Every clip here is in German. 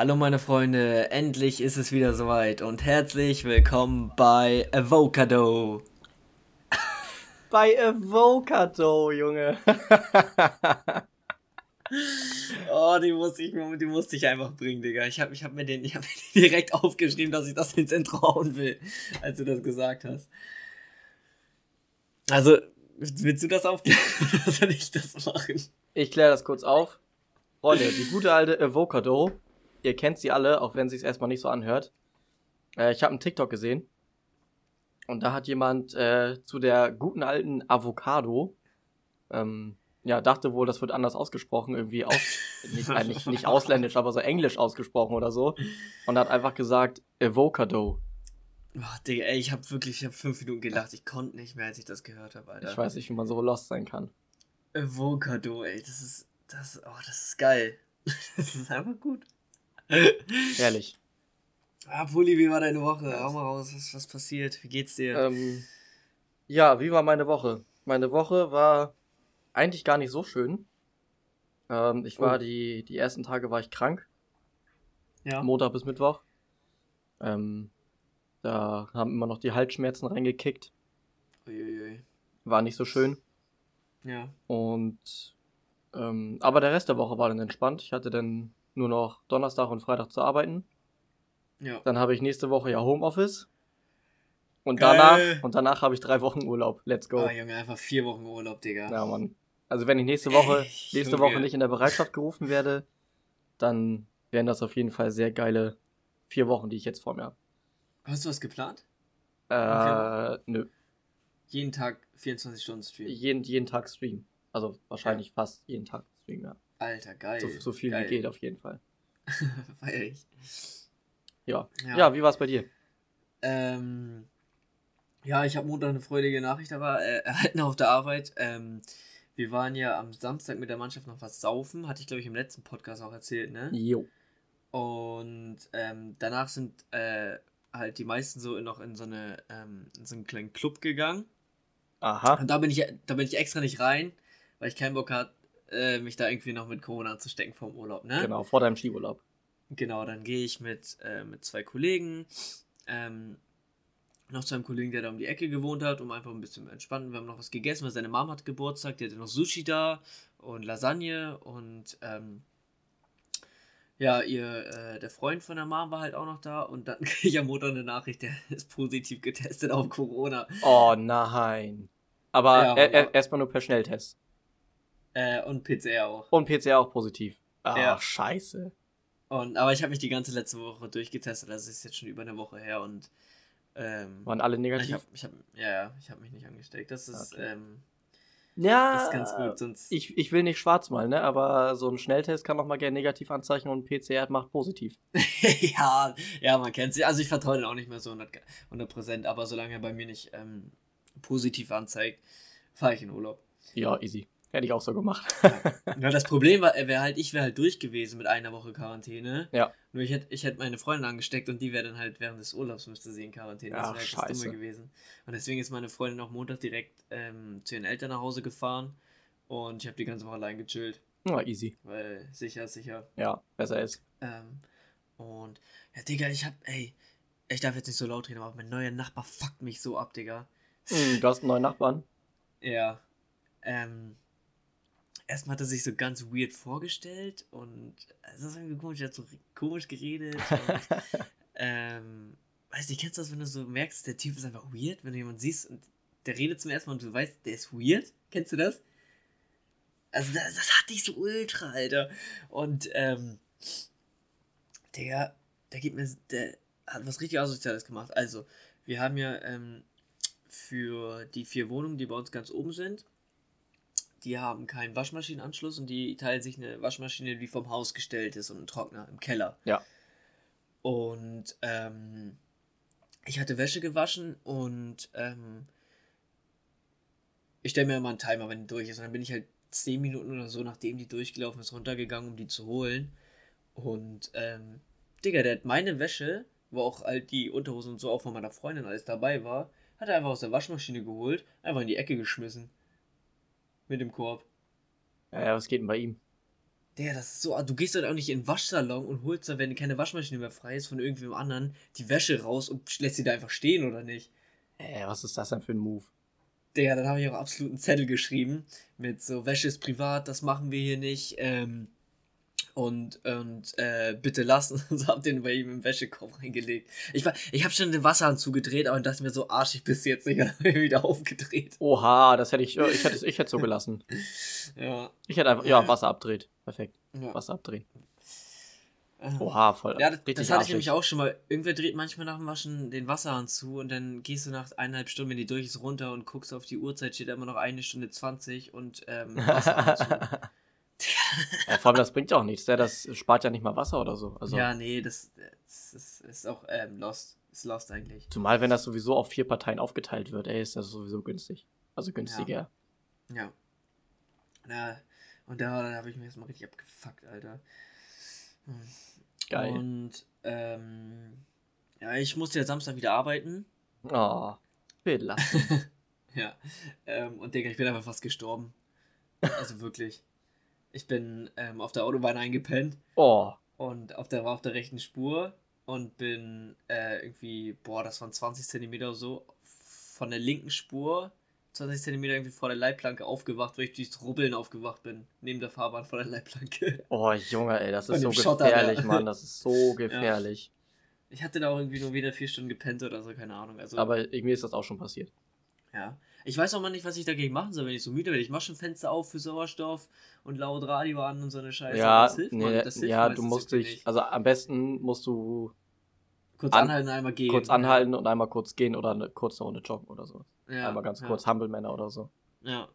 Hallo meine Freunde, endlich ist es wieder soweit und herzlich willkommen bei Avocado. Bei Avocado, Junge. oh, die musste ich, die musste ich einfach bringen, Digga. Ich habe ich hab mir, den, hab mir den direkt aufgeschrieben, dass ich das ins Intro hauen will, als du das gesagt hast. Also, willst du das aufklären oder soll ich das machen? Ich kläre das kurz auf. Freunde, die gute alte Avocado ihr kennt sie alle, auch wenn sie es erstmal nicht so anhört. Äh, ich habe einen TikTok gesehen. Und da hat jemand äh, zu der guten alten Avocado, ähm, ja, dachte wohl, das wird anders ausgesprochen, irgendwie aus, nicht, äh, nicht, nicht ausländisch, aber so englisch ausgesprochen oder so. Und hat einfach gesagt, Avocado. Oh, Digga, ey, ich habe wirklich, ich habe fünf Minuten gelacht. Ich konnte nicht mehr, als ich das gehört habe, Alter. Ich weiß nicht, wie man so lost sein kann. Avocado, ey, das ist, das, oh, das ist geil. das ist einfach gut. Ehrlich. Ah, Pulli, wie war deine Woche? Hau mal raus, was, was passiert? Wie geht's dir? Ähm, ja, wie war meine Woche? Meine Woche war eigentlich gar nicht so schön. Ähm, ich war oh. die, die ersten Tage war ich krank. Ja. Montag bis Mittwoch. Ähm, da haben immer noch die Halsschmerzen reingekickt. Uiuiui. War nicht so schön. Ja. Und ähm, aber der Rest der Woche war dann entspannt. Ich hatte dann nur noch Donnerstag und Freitag zu arbeiten. Ja. Dann habe ich nächste Woche ja Homeoffice. Und danach, und danach habe ich drei Wochen Urlaub. Let's go. Ah, Junge, einfach vier Wochen Urlaub, Digga. Ja, Mann. Also wenn ich nächste Woche, Ey, nächste Woche nicht in der Bereitschaft gerufen werde, dann wären das auf jeden Fall sehr geile vier Wochen, die ich jetzt vor mir habe. Hast du was geplant? Äh, nö. Jeden Tag 24 Stunden Stream? Jeden, jeden Tag Stream. Also wahrscheinlich ja. fast jeden Tag Stream, ja. Alter, geil. So, so viel geil. wie geht auf jeden Fall. Feier ich. Ja. Ja, ja wie war es bei dir? Ähm, ja, ich habe Montag eine freudige Nachricht aber äh, erhalten auf der Arbeit. Ähm, wir waren ja am Samstag mit der Mannschaft noch was saufen, hatte ich glaube ich im letzten Podcast auch erzählt, ne? Jo. Und ähm, danach sind äh, halt die meisten so noch in so eine ähm, in so einen kleinen Club gegangen. Aha. Und da bin ich da bin ich extra nicht rein, weil ich keinen Bock hatte, äh, mich da irgendwie noch mit Corona anzustecken vom Urlaub, ne? Genau, vor deinem Skiurlaub. Genau, dann gehe ich mit, äh, mit zwei Kollegen, ähm, noch zu einem Kollegen, der da um die Ecke gewohnt hat, um einfach ein bisschen entspannen. Wir haben noch was gegessen, weil seine Mom hat Geburtstag, die hatte noch Sushi da und Lasagne und ähm, ja, ihr, äh, der Freund von der Mom war halt auch noch da und dann kriege ich am Montag eine Nachricht, der ist positiv getestet auf Corona. Oh nein. Aber ja, er, erstmal nur per Schnelltest. Äh, und PCR auch. Und PCR auch positiv. Ach, ja. scheiße. Und, aber ich habe mich die ganze letzte Woche durchgetestet, also ist jetzt schon über eine Woche her und ähm, waren alle negativ? Ich hab, ich hab, ja, ja, ich habe mich nicht angesteckt. Das ist, okay. ähm, ja, das ist ganz gut. Sonst ich, ich will nicht schwarz malen, ne? aber so ein Schnelltest kann auch mal gerne negativ anzeichnen und PCR macht positiv. ja, ja, man kennt sie. Also ich vertraue den auch nicht mehr so 100%, Prozent, aber solange er bei mir nicht ähm, positiv anzeigt, fahre ich in Urlaub. Ja, easy. Hätte ich auch so gemacht. ja, das Problem war, wäre halt, ich wäre halt durch gewesen mit einer Woche Quarantäne. Ja. Nur ich hätte ich hätt meine Freundin angesteckt und die wäre dann halt während des Urlaubs müsste sie in Quarantäne. Das wäre halt das Dumme gewesen. Und deswegen ist meine Freundin auch Montag direkt ähm, zu ihren Eltern nach Hause gefahren und ich habe die ganze Woche allein gechillt. Ja, easy. Weil sicher, sicher. Ja, besser ist. Ähm, und ja, Digga, ich hab, ey, ich darf jetzt nicht so laut reden, aber mein neuer Nachbar fuckt mich so ab, Digga. Mm, du hast einen neuen Nachbarn? Ja. Ähm, erstmal hat er sich so ganz weird vorgestellt und es ist irgendwie komisch, er hat so komisch geredet. Und, ähm, weiß nicht, kennst du das, wenn du so merkst, der Typ ist einfach weird, wenn du jemanden siehst und der redet zum ersten Mal und du weißt, der ist weird? Kennst du das? Also, das, das hatte ich so ultra, Alter. Und, ähm, der, der gibt mir, der hat was richtig Asoziales gemacht. Also, wir haben ja, ähm, für die vier Wohnungen, die bei uns ganz oben sind, die haben keinen Waschmaschinenanschluss und die teilen sich eine Waschmaschine, die vom Haus gestellt ist und einen Trockner im Keller. Ja. Und ähm, ich hatte Wäsche gewaschen und ähm, ich stelle mir immer einen Timer, wenn die durch ist. Und dann bin ich halt zehn Minuten oder so, nachdem die durchgelaufen ist, runtergegangen, um die zu holen. Und, ähm, Digga, der hat meine Wäsche, wo auch halt die Unterhosen und so auch von meiner Freundin alles dabei war, hat er einfach aus der Waschmaschine geholt, einfach in die Ecke geschmissen. Mit dem Korb. Ja, ja, was geht denn bei ihm? Der, das ist so. Du gehst dann auch nicht in den Waschsalon und holst dann, wenn keine Waschmaschine mehr frei ist, von irgendwem anderen die Wäsche raus und lässt sie da einfach stehen, oder nicht? Ey, was ist das denn für ein Move? Digga, dann habe ich auch absolut einen Zettel geschrieben mit so, Wäsche ist privat, das machen wir hier nicht. Ähm, und, und äh, bitte lassen. so hab den bei ihm im Wäschekorb reingelegt. Ich, war, ich habe schon den Wasserhahn zugedreht, aber dachte mir so, arschig bist du jetzt nicht. Und wieder aufgedreht. Oha, das hätte ich, ich hätte ich hätte so gelassen. ja. Ich hätte einfach, ja, Wasser abdreht. Perfekt. ja. Wasser abdrehen. Ähm, Oha, voll. Ja, das, das hatte ich nämlich auch schon mal. Irgendwer dreht manchmal nach dem Waschen den Wasserhahn zu und dann gehst du nach eineinhalb Stunden, wenn die durch ist, runter und guckst auf die Uhrzeit, steht da immer noch eine Stunde 20 und ähm, Wasserhahn zu. Ja, vor allem, das bringt ja auch nichts. Der, das spart ja nicht mal Wasser oder so. Also, Ja, nee, das, das ist, ist auch ähm, lost. Ist lost eigentlich. Zumal, wenn das sowieso auf vier Parteien aufgeteilt wird, ey, ist das sowieso günstig. Also günstiger. Ja. Na, und da, da habe ich mich erstmal richtig abgefuckt, Alter. Hm. Geil. Und ähm, ja, ich musste ja Samstag wieder arbeiten. Oh, belassen. Ja. Ähm, und Digga, ich bin einfach fast gestorben. Also wirklich. Ich bin ähm, auf der Autobahn eingepennt Oh, und auf der, war auf der rechten Spur und bin äh, irgendwie, boah, das waren 20 Zentimeter oder so, von der linken Spur 20 Zentimeter irgendwie vor der Leitplanke aufgewacht, weil ich durchs Rubbeln aufgewacht bin. Neben der Fahrbahn vor der Leitplanke. oh, Junge, ey, das ist so dem Schotter gefährlich, Mann. Das ist so gefährlich. Ich hatte da auch irgendwie nur wieder vier Stunden gepennt oder so, keine Ahnung. Also, Aber mir ist das auch schon passiert. ja. Ich weiß auch mal nicht, was ich dagegen machen soll, wenn ich so müde bin. Ich mache schon Fenster auf für Sauerstoff und laut Radio an und so eine Scheiße. ja, das hilft, nee, Mann. Das hilft ja, du musst dich, nicht. also am besten musst du Kurz an- anhalten, einmal gehen. kurz anhalten und einmal kurz gehen oder eine kurze Runde joggen oder so. Ja, einmal ganz ja, kurz Hampelmänner oder so. Ja.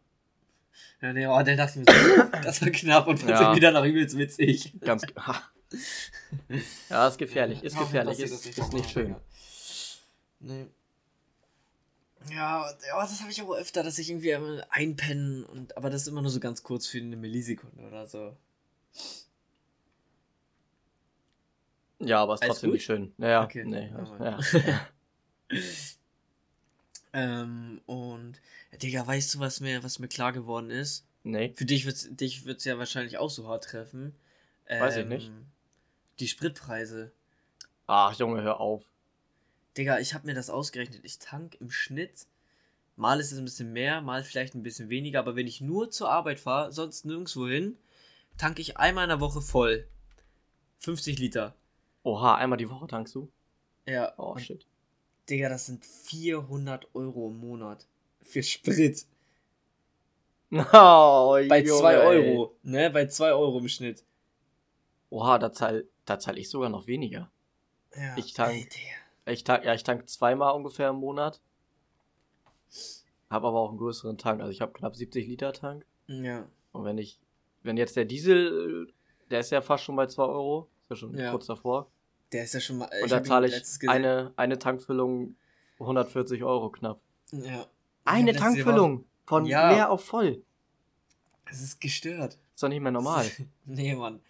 Ja, nee, oh, dann dachte ich mir so, das war knapp und plötzlich Ja. wieder noch übelst witzig. Ganz. ha. ja, ist gefährlich, ist gefährlich, ist, ist nicht schön. Nee. Ja, ja, das habe ich auch öfter, dass ich irgendwie einmal einpennen und aber das ist immer nur so ganz kurz für eine Millisekunde oder so. Ja, aber ist Alles trotzdem nicht schön. Naja, Okay. nee. Ja, Ja. Ähm, und Digga, weißt du, was mir, was mir klar geworden ist? nee. Für dich wird's, dich wird's ja wahrscheinlich auch so hart treffen. Weiß ich Ähm, nicht. Die Spritpreise. Ach, Junge, hör auf. Digga, ich habe mir das ausgerechnet. Ich tank im Schnitt. Mal ist es ein bisschen mehr, mal vielleicht ein bisschen weniger. Aber wenn ich nur zur Arbeit fahre, sonst nirgendwo hin, tanke ich einmal in der Woche voll. 50 Liter. Oha, einmal die Woche tankst du? Ja. Oh, shit. Digga, das sind 400 Euro im Monat. Für Sprit. Oh, Bei Junge, 2 ey. Euro. Ne? Bei 2 Euro im Schnitt. Oha, da zahl, da zahl ich sogar noch weniger. Ja. Ich tank- Ey. Ich tank, ja, ich tank zweimal ungefähr im Monat. Hab aber auch einen größeren Tank. Also ich habe knapp 70 Liter Tank. Ja. Und wenn ich, wenn jetzt der Diesel, der ist ja fast schon bei 2 Euro. Ist ja schon Ja. kurz davor. Der ist ja schon mal. Und da zahle ich eine, eine Tankfüllung 140 Euro knapp. Ja. Eine letztens Tankfüllung von Ja. leer auf voll. Das ist gestört. Ist doch nicht mehr normal. nee, Mann.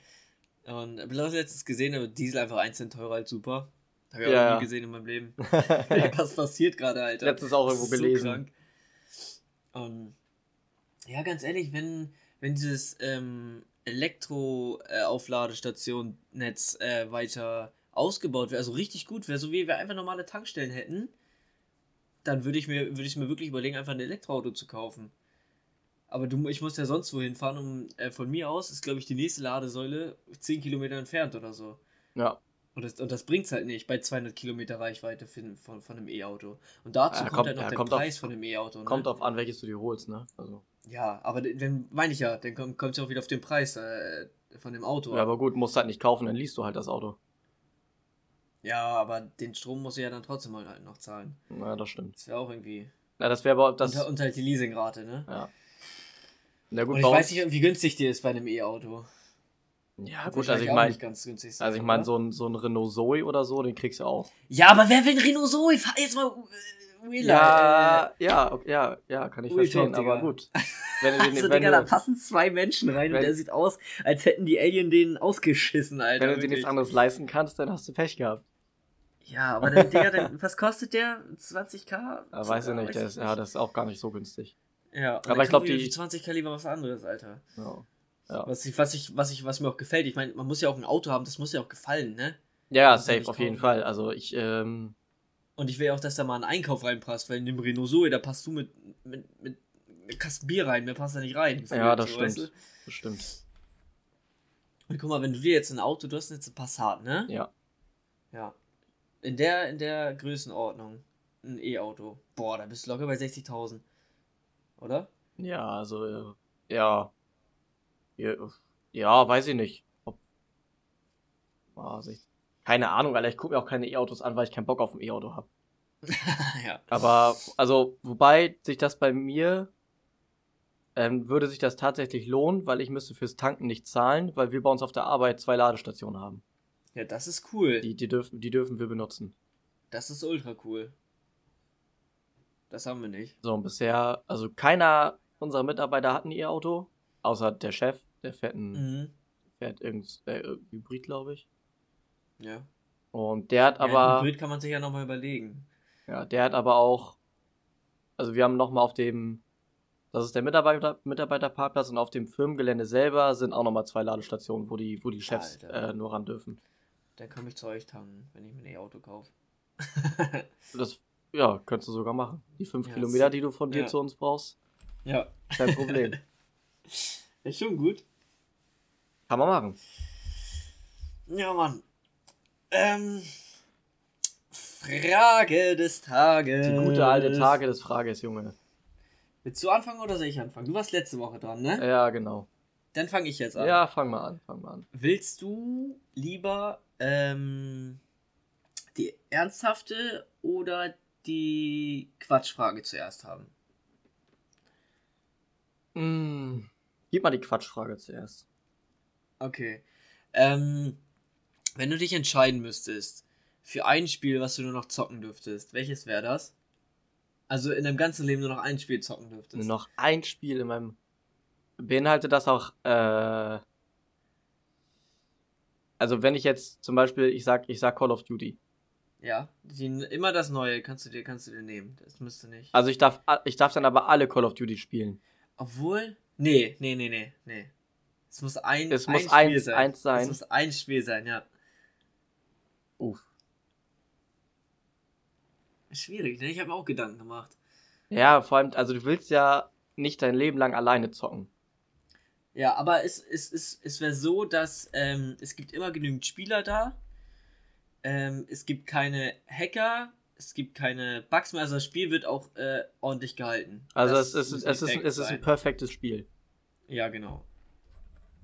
Und ich auch letztens gesehen, aber Diesel einfach 1 Cent teurer als super. Hab ich auch Ja, noch nie gesehen in meinem Leben. Was passiert gerade, Alter? Letztens auch Das irgendwo ist so gelesen. krank. Und ja, ganz ehrlich, wenn, wenn dieses ähm, Elektro-Aufladestation-Netz äh, weiter ausgebaut wäre, also richtig gut wäre, so wie wir einfach normale Tankstellen hätten, dann würde ich mir, würde ich mir wirklich überlegen, einfach ein Elektroauto zu kaufen. Aber du, ich muss ja sonst wohin fahren, um äh, von mir aus ist, glaube ich, die nächste Ladesäule 10 Kilometer entfernt oder so. ja. Und das, und das bringt's halt nicht bei 200 Kilometer Reichweite für, von, von einem E-Auto. Und dazu Ja, kommt, kommt- halt noch ja, der kommt auf- Preis von dem E-Auto. Ne? Kommt auf an, welches du dir holst, ne? Also. Ja, aber dann meine ich ja, dann kommt es ja auch wieder auf den Preis äh, von dem Auto. Ja, aber gut, musst halt nicht kaufen, dann liest du halt das Auto. ja, aber den Strom muss ich ja dann trotzdem halt noch zahlen. Ja, das stimmt. Das wäre auch irgendwie. Na, das wäre aber das. und, und halt die Leasingrate, ne? ja. Na gut, und ich weiß nicht, wie günstig die ist bei einem E-Auto. Ja, gut, also wahrscheinlich ich meine, nicht also ich meine, so ein, so ein Renault Zoe oder so, den kriegst du auch. Ja, aber wer will ein Renault Zoe? Fahr jetzt mal äh, Wheeler. Ja, ja, okay, ja, ja, kann ich Ui, verstehen, top, aber Digga. gut. Wenn du, Äh, den, also, wenn, Digga, da du, passen zwei Menschen rein wenn- und der sieht aus, als hätten die Alien den ausgeschissen, Alter. wenn du dir nichts anderes leisten kannst, dann hast du Pech gehabt. Ja, aber dann, Digga, dann, was kostet der? 20k? Ja, weiß ich nicht, der ist, ja, das ist auch gar nicht so günstig. Ja, Aber ich glaub, kaufen wir die- für 20 Kaliber was anderes, Alter. Ja. Ja. Was, ich, was, ich, was, ich, was mir auch gefällt. Ich meine, man muss ja auch ein Auto haben, das muss ja auch gefallen, ne? Ja, safe, auf jeden. Fall. Also ich, ähm, Und ich will auch, dass da mal ein Einkauf reinpasst, weil in dem Renault Zoe, da passt du mit, mit, mit Kasten Bier rein, mehr passt da nicht rein. ja, das So, stimmt. weißt du? Das stimmt. Und guck mal, wenn du dir jetzt ein Auto, du hast jetzt ein Passat, ne? Ja. Ja. In der, in der Größenordnung, ein E-Auto. Boah, da bist du locker bei 60.000. Oder? Ja, also, äh, ja. Ja, weiß ich nicht. Ob. Keine Ahnung, Alter, ich gucke mir auch keine E-Autos an, weil ich keinen Bock auf ein E-Auto habe. ja. Aber, also, wobei sich das bei mir, ähm, würde sich das tatsächlich lohnen, weil ich müsste fürs Tanken nicht zahlen, weil wir bei uns auf der Arbeit zwei Ladestationen haben. Ja, das ist cool. Die, die, dürfen, die dürfen wir benutzen. Das ist ultra cool. Das haben wir nicht. So, und bisher, also keiner unserer Mitarbeiter hat ein E-Auto, außer der Chef, der fährt ein, Mhm. fährt irgend, äh, Hybrid, glaube ich. Ja. Und der hat ja, aber, Hybrid kann man sich ja nochmal überlegen. ja, der hat aber auch, also wir haben nochmal auf dem, das ist der Mitarbeiter, Mitarbeiterparkplatz und auf dem Firmengelände selber sind auch nochmal zwei Ladestationen, wo die, wo die Chefs äh, nur ran dürfen. Dann komme ich zu euch tanken, wenn ich mir ein E-Auto kaufe. Das, ja, könntest du sogar machen. Die fünf Ja, Kilometer, die du von dir ja. zu uns brauchst, ja. kein Problem. Ist schon gut. Kann man machen. Ja, Mann. Ähm. Frage des Tages. Die gute alte Tage des Frages, Junge. Willst du anfangen oder soll ich anfangen? Du warst letzte Woche dran, ne? Ja, genau. Dann fange ich jetzt an. Ja, fang mal an, fang mal an. Willst du lieber ähm, die ernsthafte oder die Quatschfrage zuerst haben? Mm, gib mal die Quatschfrage zuerst. Okay. Ähm, wenn du dich entscheiden müsstest für ein Spiel, was du nur noch zocken dürftest, welches wäre das? Also in deinem ganzen Leben nur noch ein Spiel zocken dürftest. Nur noch ein Spiel in meinem. Beinhaltet das auch, äh. Also wenn ich jetzt zum Beispiel, ich sag, ich sag Call of Duty. Ja, die, immer das Neue kannst du dir, kannst du dir nehmen. Das müsste nicht. Also ich darf, ich darf dann aber alle Call of Duty spielen. Obwohl. Nee, nee, nee, nee, nee. Es muss ein, Es ein muss Spiel eins- sein. eins sein. Es muss ein Spiel sein, ja. Uff. Schwierig, ne? Ich habe mir auch Gedanken gemacht. Ja, vor allem, also du willst ja nicht dein Leben lang alleine zocken. Ja, aber es, es, es, es wäre so, dass ähm, es gibt immer genügend Spieler da. Ähm, es gibt keine Hacker, es gibt keine Bugs mehr. Also das Spiel wird auch äh, ordentlich gehalten. Also Das es ist, es, ist, es ist ein perfektes Spiel. Ja, genau.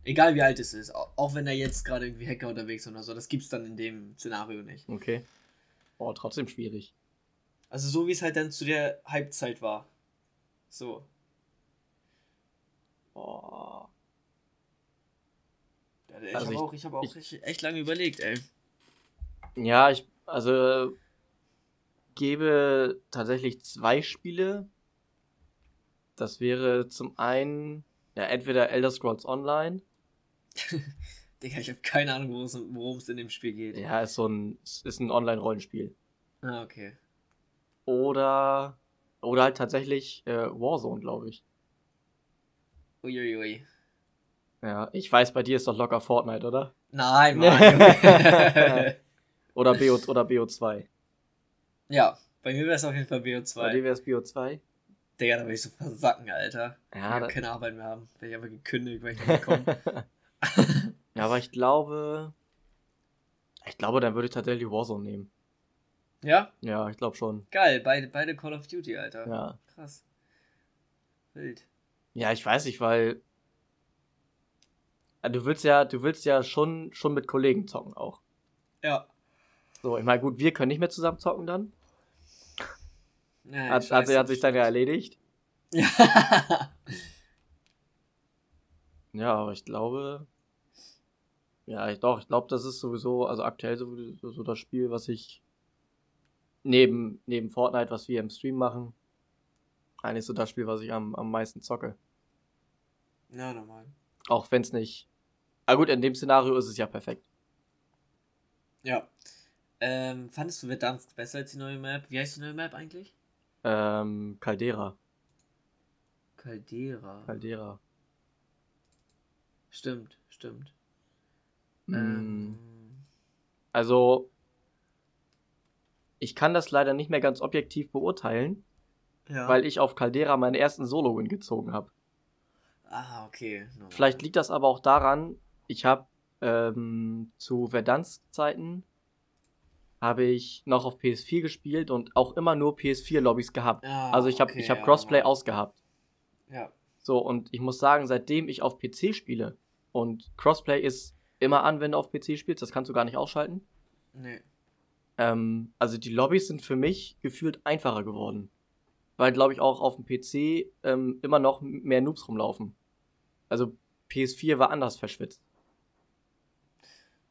Egal wie alt es ist. Auch wenn da jetzt gerade irgendwie Hacker unterwegs sind oder so. Das gibt's dann in dem Szenario nicht. Okay. Boah, trotzdem schwierig. Also so wie es halt dann zu der Halbzeit war. So. Boah. Ja, Ich Also habe auch, ich hab auch ich- echt, echt lange überlegt, ey. Ja, ich, also gebe tatsächlich zwei Spiele. Das wäre zum einen, ja, entweder Elder Scrolls Online. Digga, ich habe keine Ahnung, worum es- in dem Spiel geht. Ja, ist so ein, ist ein Online-Rollenspiel. Ah, okay. Oder, oder halt tatsächlich äh, Warzone, glaube ich. Uiuiui. Ja, ich weiß, bei dir ist doch locker Fortnite, oder? Nein, Mann. Oder BO, oder BO2. ja, bei mir wäre es auf jeden Fall Bei dir BO2. wäre es BO2. Digga, da will ich so versacken, Alter. Ja, ich hab keine Arbeit mehr haben. Wäre ich aber gekündigt, weil ich nicht komme. ja, aber ich glaube, ich glaube, dann würde ich tatsächlich Warzone nehmen. ja? Ja, ich glaube schon. Geil, beide, beide Call of Duty, Alter. Ja. Krass. Wild. Ja, ich weiß nicht, weil Ja, du willst ja, du willst ja schon, schon mit Kollegen zocken auch. Ja. So, ich meine, gut, wir können nicht mehr zusammen zocken dann. ja Hat, hat, hat sich dann ja erledigt. Ja. Ja, aber ich glaube. Ja, ich, doch, ich glaube, das ist sowieso, also aktuell sowieso so das Spiel, was ich neben, neben Fortnite, was wir im Stream machen, eigentlich so das Spiel, was ich am, am meisten zocke. ja, normal. Auch wenn es nicht. Aber gut, in dem Szenario ist es ja perfekt. Ja. Ähm, fandest du Verdansk besser als die neue Map? Wie heißt die neue Map eigentlich? Ähm, Caldera. Caldera. Caldera. Stimmt, stimmt. Ähm, Also, ich kann das leider nicht mehr ganz objektiv beurteilen, ja. weil ich auf Caldera meinen ersten Solo-Win gezogen habe. Ah, okay. normal. Vielleicht liegt das aber auch daran, ich habe ähm, zu Verdansk-Zeiten habe ich noch auf PS4 gespielt und auch immer nur PS4-Lobbys gehabt. Ah, Also ich habe okay, ich hab ja, Crossplay normal. ausgehabt. Ja. So, und ich muss sagen, seitdem ich auf PC spiele und Crossplay ist immer an, wenn du auf PC spielst, das kannst du gar nicht ausschalten. Nee. Ähm, also die Lobbys sind für mich gefühlt einfacher geworden. Weil, glaube ich, auch auf dem PC ähm, immer noch mehr Noobs rumlaufen. Also PS4 war anders verschwitzt.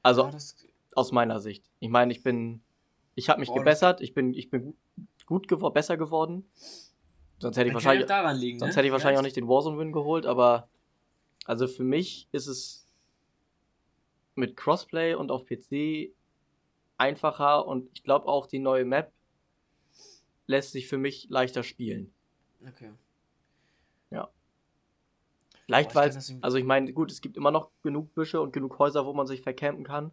Also Ja, aus meiner Sicht. Ich meine, ich bin, ich habe mich Boah, gebessert, ich bin, ich bin gut, geworden, besser geworden. Sonst hätte ich wahrscheinlich, ja liegen, sonst ne? hätte ich wahrscheinlich auch Vielleicht. nicht den Warzone-Win geholt, aber also für mich ist es mit Crossplay und auf PC einfacher und ich glaube auch die neue Map lässt sich für mich leichter spielen. Okay. Vielleicht Boah, ich weil, das also ich meine, gut, es gibt immer noch genug Büsche und genug Häuser, wo man sich vercampen kann,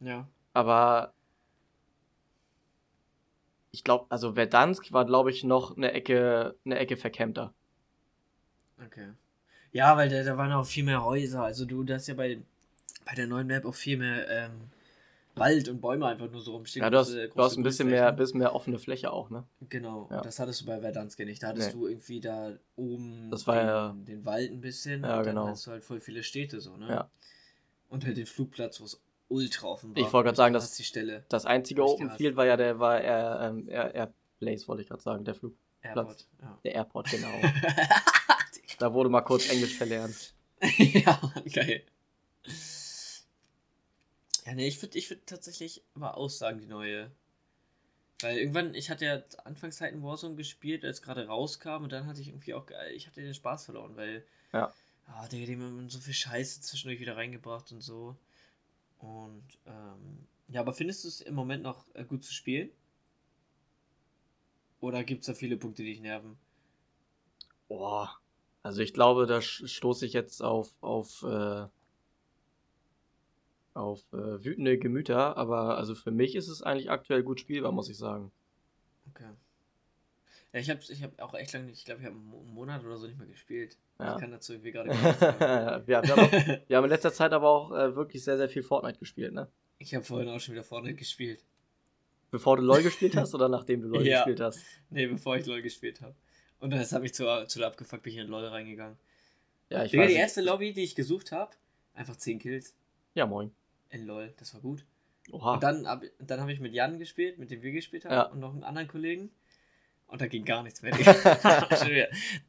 Ja. aber ich glaube, also Verdansk war, glaube ich, noch eine Ecke, eine Ecke vercampter. Okay. Ja, weil da, da waren auch viel mehr Häuser. Also du, da hast ja bei, bei der neuen Map auch viel mehr ähm, Wald und Bäume einfach nur so rumstehen. Ja, du hast, große- du hast ein bisschen mehr, bisschen mehr offene Fläche auch, ne? Genau, Ja. das hattest du bei Verdansk nicht. Da hattest Nee. du irgendwie da oben den, ja- den Wald ein bisschen Ja, und genau. dann hast du halt voll viele Städte so, ne? Ja. Und halt den Flugplatz, wo es ultra offen war. Ich wollte gerade sagen, das- die Stelle. Das einzige Open. Field war ja der, war Air, ähm, Air, Airplace, wollte ich gerade sagen, der Flug, Airport, ja. der Airport, genau. da wurde mal kurz Englisch verlernt. ja, geil. Ja, ne, ich würde ich würd tatsächlich aber aussagen, die neue. Weil irgendwann, ich hatte ja Anfangszeiten Warzone gespielt, als gerade rauskam und dann hatte ich irgendwie auch, ich hatte den Spaß verloren, weil. Ja. Ah, Digga, die haben so viel Scheiße zwischendurch wieder reingebracht und so. Und, ähm, ja, aber findest du es im Moment noch äh, gut zu spielen? Oder gibt es da viele Punkte, die dich nerven? Boah. Also ich glaube, da stoße ich jetzt auf, auf, äh, auf äh, wütende Gemüter, aber also für mich ist es eigentlich aktuell gut spielbar, muss ich sagen. Okay. Ja, ich habe ich hab auch echt lange nicht, ich glaube, ich habe einen Mo- einen Monat oder so nicht mehr gespielt. Ja. Ich kann dazu irgendwie gerade gar wir, haben auch, wir haben in letzter Zeit aber auch äh, wirklich sehr, sehr viel Fortnite gespielt, ne? Ich habe vorhin auch schon wieder vorne gespielt. Bevor du LoL gespielt hast oder nachdem du LoL Ja. gespielt hast? Nee, bevor ich LOL gespielt habe. Und das habe ich zu, zu abgefuckt, bin ich in LOL reingegangen. Ja, ich Digga, weiß die erste Lobby, die ich gesucht habe, einfach 10 Kills Ja, moin. In LOL. Das war gut. Oha. Und dann, hab- dann habe ich mit Jan gespielt, mit dem wir gespielt haben Ja. und noch einen anderen Kollegen. Und da ging gar nichts mehr. Wieder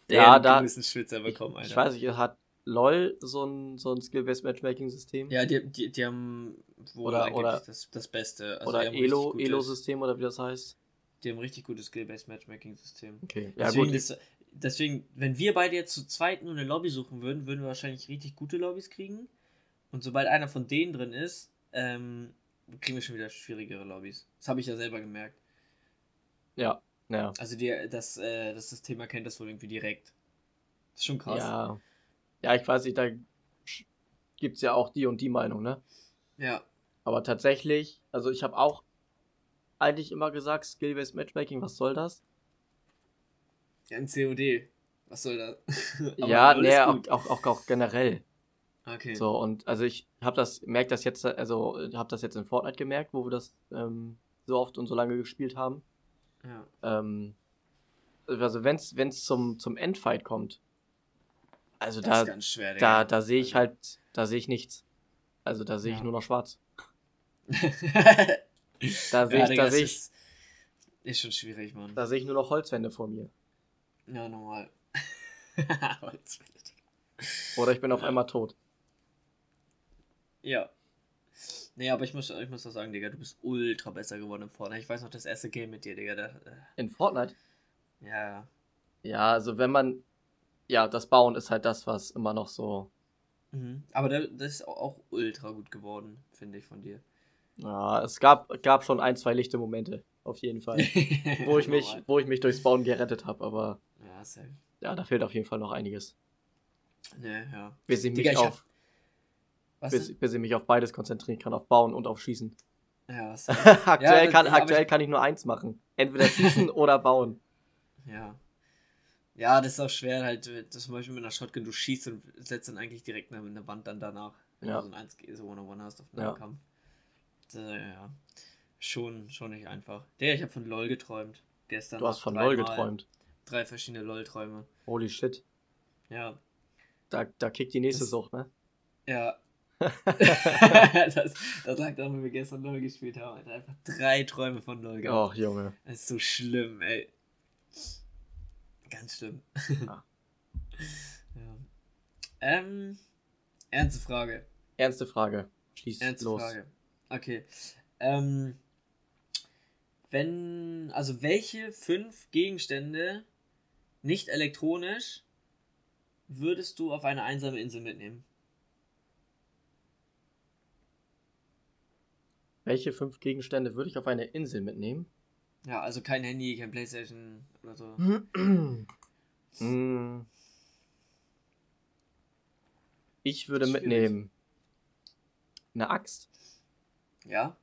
Ja, da- größten Schwitzer ich, bekommen, Alter. ich weiß nicht, hat LoL so ein, so ein Skill-Based Matchmaking-System? Ja, die, die, die haben wohl Oder- eigentlich oder- das, das Beste. Also oder Elo, Elo-System oder wie das heißt? Die haben ein richtig gutes Skill-Based Matchmaking-System. Okay. Ja, deswegen, gut. ist, deswegen, wenn wir beide jetzt zu zweit nur eine Lobby suchen würden, würden wir wahrscheinlich richtig gute Lobbys kriegen. Und sobald einer von denen drin ist, ähm, kriegen wir schon wieder schwierigere Lobbys. Das habe ich ja selber gemerkt. Ja, ja. Also die, das, äh, das System erkennt das wohl irgendwie direkt. Das ist schon krass. Ja. Ja, ich weiß nicht, da gibt es ja auch die und die Meinung, ne? Ja. Aber tatsächlich, also ich habe auch eigentlich immer gesagt, Skill-Based Matchmaking, was soll das? Ja, ein COD. Was soll das? Ja, nee, auch, auch, auch generell. Okay. So, und also ich habe das, merkt das jetzt, also habe das jetzt in Fortnite gemerkt, wo wir das ähm, so oft und so lange gespielt haben. Ja. Ähm, also wenn's, wenn's zum, zum Endfight kommt, also Das da, schwer, da, Digga. da sehe ich Also- halt, da sehe ich nichts. Also da sehe ich Ja. nur noch schwarz. da sehe ich- da sehe ich- Ist, ist schon schwierig, Mann. Da sehe ich nur noch Holzwände vor mir. Ja, normal. Holzwände, Digga. Oder ich bin auf einmal tot. Ja. Nee, aber ich muss, ich muss doch sagen, Digga, du bist ultra besser geworden im Fortnite. Ich weiß noch, das erste Game mit dir, Digga. Da, äh, In Fortnite? ja, Ja, also wenn man, ja, das Bauen ist halt das, was immer noch so, mhm. Aber da, das ist auch, ultra gut geworden, finde ich, von dir. ja, es gab, gab schon ein, zwei lichte Momente, auf jeden Fall. wo ich mich, wo ich mich durchs Bauen gerettet habe, aber Ja, safe. ja, da fehlt auf jeden Fall noch einiges. Nee, ja. Ich mich Digga, ich hab- auf, bis, bis ich mich auf beides konzentrieren kann, auf Bauen und auf Schießen. Ja, was aktuell kann, ja, aber aktuell ich- kann ich nur eins machen. Entweder schießen oder bauen. Ja. Ja, das ist auch schwer, halt, das zum Beispiel mit einer Shotgun, du schießt und setzt dann eigentlich direkt eine, eine Wand dann danach. Wenn Ja. du so ein 1 so One-on-One hast auf Ja. einem Kampf. Äh, ja. Schon, schon nicht einfach. Der, ich habe von LOL geträumt. Gestern. Du hast von. LOL geträumt. Drei verschiedene LOL-Träume. Holy shit. Ja. Da, da kickt die nächste Das- Sucht, ne? Ja. das, das lag daran, weil wir gestern LOL gespielt haben. Alter. Einfach drei Träume von LOL gehabt. Och, Junge. Das ist so schlimm, ey. Ganz schlimm. Ja. ja. Ähm, ernste Frage. Ernste Frage. Schieß Ernste los. Frage. Okay. Ähm, wenn, also welche fünf Gegenstände, nicht elektronisch, würdest du auf eine einsame Insel mitnehmen? Welche fünf Gegenstände würde ich auf eine Insel mitnehmen? Ja, also kein Handy, kein Playstation oder so. Hm. Ich würde Schwierig. mitnehmen eine Axt, Ja?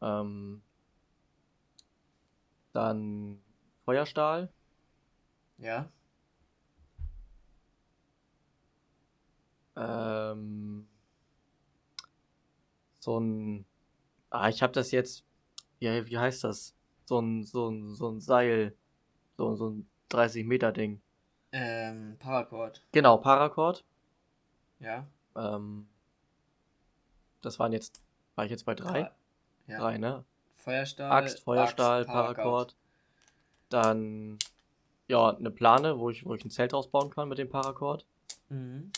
ähm, dann Feuerstahl, Ja? ähm, so ein, ah, ich habe das jetzt, ja, wie heißt das? So ein, so ein, so ein Seil, so, so ein 30 Meter Ding. Ähm, Paracord. Genau, Paracord. Ja? Ähm, das waren jetzt, war ich jetzt bei drei? Ja. Drei, ne? Feuerstahl. Axt, Feuerstahl, Axt, Paracord. Dann, ja, eine Plane, wo ich, wo ich ein Zelt ausbauen kann mit dem Paracord. Mhm.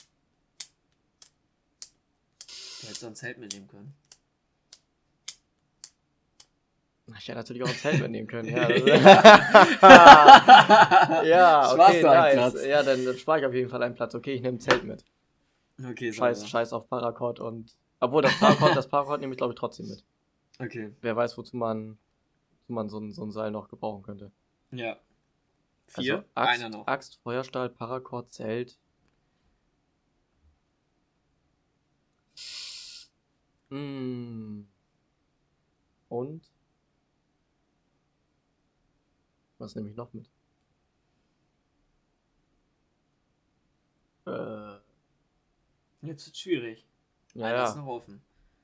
Du hättest so ein Zelt mitnehmen können. Ich hätte natürlich auch ein Zelt mitnehmen können, ja. ja, okay, nice. Ja, dann, dann spare ich auf jeden Fall einen Platz. Okay, ich nehme ein Zelt mit. Okay, Scheiß, sauber. scheiß auf Paracord und. Obwohl, das Paracord, das Paracord nehme ich, glaube ich, trotzdem mit. Okay, Wer weiß, wozu man, wozu man so, ein, so ein Seil noch gebrauchen könnte. ja. Vier, Also Axt, einer noch. Axt, Feuerstahl, Paracord, Zelt. Mm. Und? Was nehme ich noch mit? Äh, Jetzt wird schwierig. ja, ist ja. noch offen.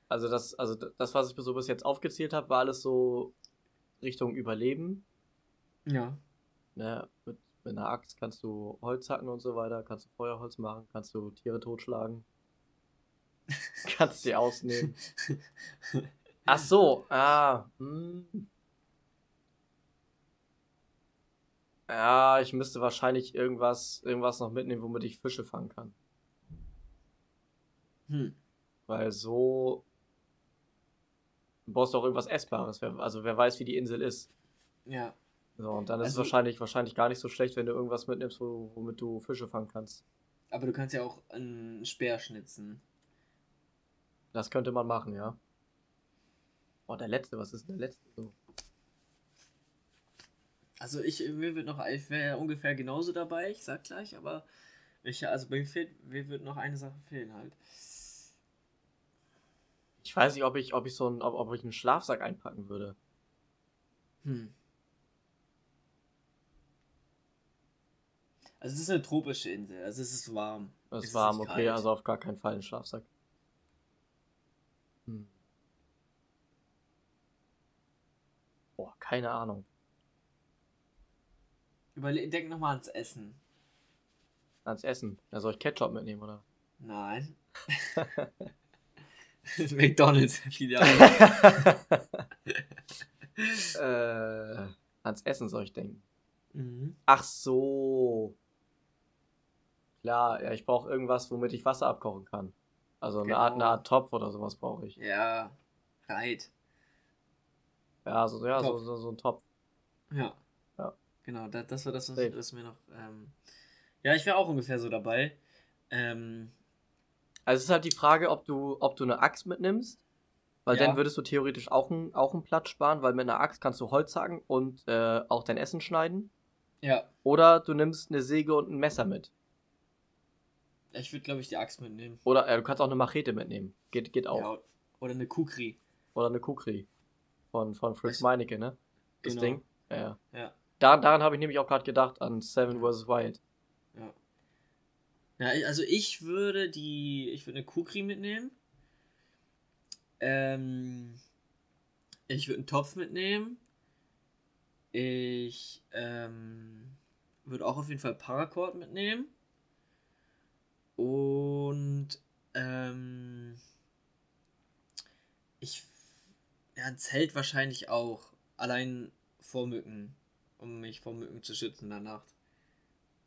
Also das, also das, was ich so bis jetzt aufgezählt habe, war alles so Richtung Überleben. Ja. Ne, mit, mit einer Axt kannst du Holz hacken und so weiter, kannst du Feuerholz machen, kannst du Tiere totschlagen, kannst sie ausnehmen. Ach so, ah, hm. Ja, ich müsste wahrscheinlich irgendwas, irgendwas noch mitnehmen, womit ich Fische fangen kann. Hm. Weil so. Du brauchst auch irgendwas Essbares. Also wer weiß, wie die Insel ist. Ja. So, und dann ist es Also- wahrscheinlich, wahrscheinlich gar nicht so schlecht, wenn du irgendwas mitnimmst, wo, womit du Fische fangen kannst. Aber du kannst ja auch einen Speer schnitzen. Das könnte man machen, ja. Oh, der letzte, was ist denn der letzte? So. Also ich, mir wird noch, ich wäre ungefähr genauso dabei, ich sag gleich, aber ich, also bei mir fehlt, mir wird noch eine Sache fehlen halt. Ich weiß nicht, ob ich, ob ich so ein, ob, ob ich einen Schlafsack einpacken würde. Hm. Also es ist eine tropische Insel, also es ist warm. Es ist warm, okay, kalt. also auf gar keinen Fall einen Schlafsack. Hm. Boah, keine Ahnung. Überle denk nochmal ans Essen. Ans Essen. Da soll ich Ketchup mitnehmen, oder? Nein. McDonalds Filiale. äh, ans Essen soll ich denken. mhm. Ach so. Klar, ja, ich brauche irgendwas, womit ich Wasser abkochen kann. Also eine, Art, eine Genau. Art Topf oder sowas brauche ich. Ja, right. Ja, so, ja so, so, so ein Topf. Ja. Genau, das, das war das, was, was mir noch. Ähm, ja, ich wäre auch ungefähr so dabei. Ähm, Also es ist halt die Frage, ob du, ob du eine Axt mitnimmst. Weil Ja. dann würdest du theoretisch auch, ein, auch einen Platz sparen, weil mit einer Axt kannst du Holz hacken und äh, auch dein Essen schneiden. ja. Oder du nimmst eine Säge und ein Messer mit. Ich würde, glaube ich, die Axt mitnehmen. Oder äh, du kannst auch eine Machete mitnehmen. Geht, geht auch. Ja, oder eine Kukri. Oder eine Kukri. Von, von Fritz Meinecke, ne? Das Genau. Ding. Ja, ja. Da, daran habe ich nämlich auch gerade gedacht, an Seven vs. Wild. Ja. Ja, also ich würde die. Ich würde eine Kukri mitnehmen. Ähm. Ich würde einen Topf mitnehmen. Ich ähm, würde auch auf jeden Fall Paracord mitnehmen. Und ähm, ich ja, ein Zelt wahrscheinlich auch. Allein vor Mücken. Um mich vor Mücken zu schützen in der Nacht.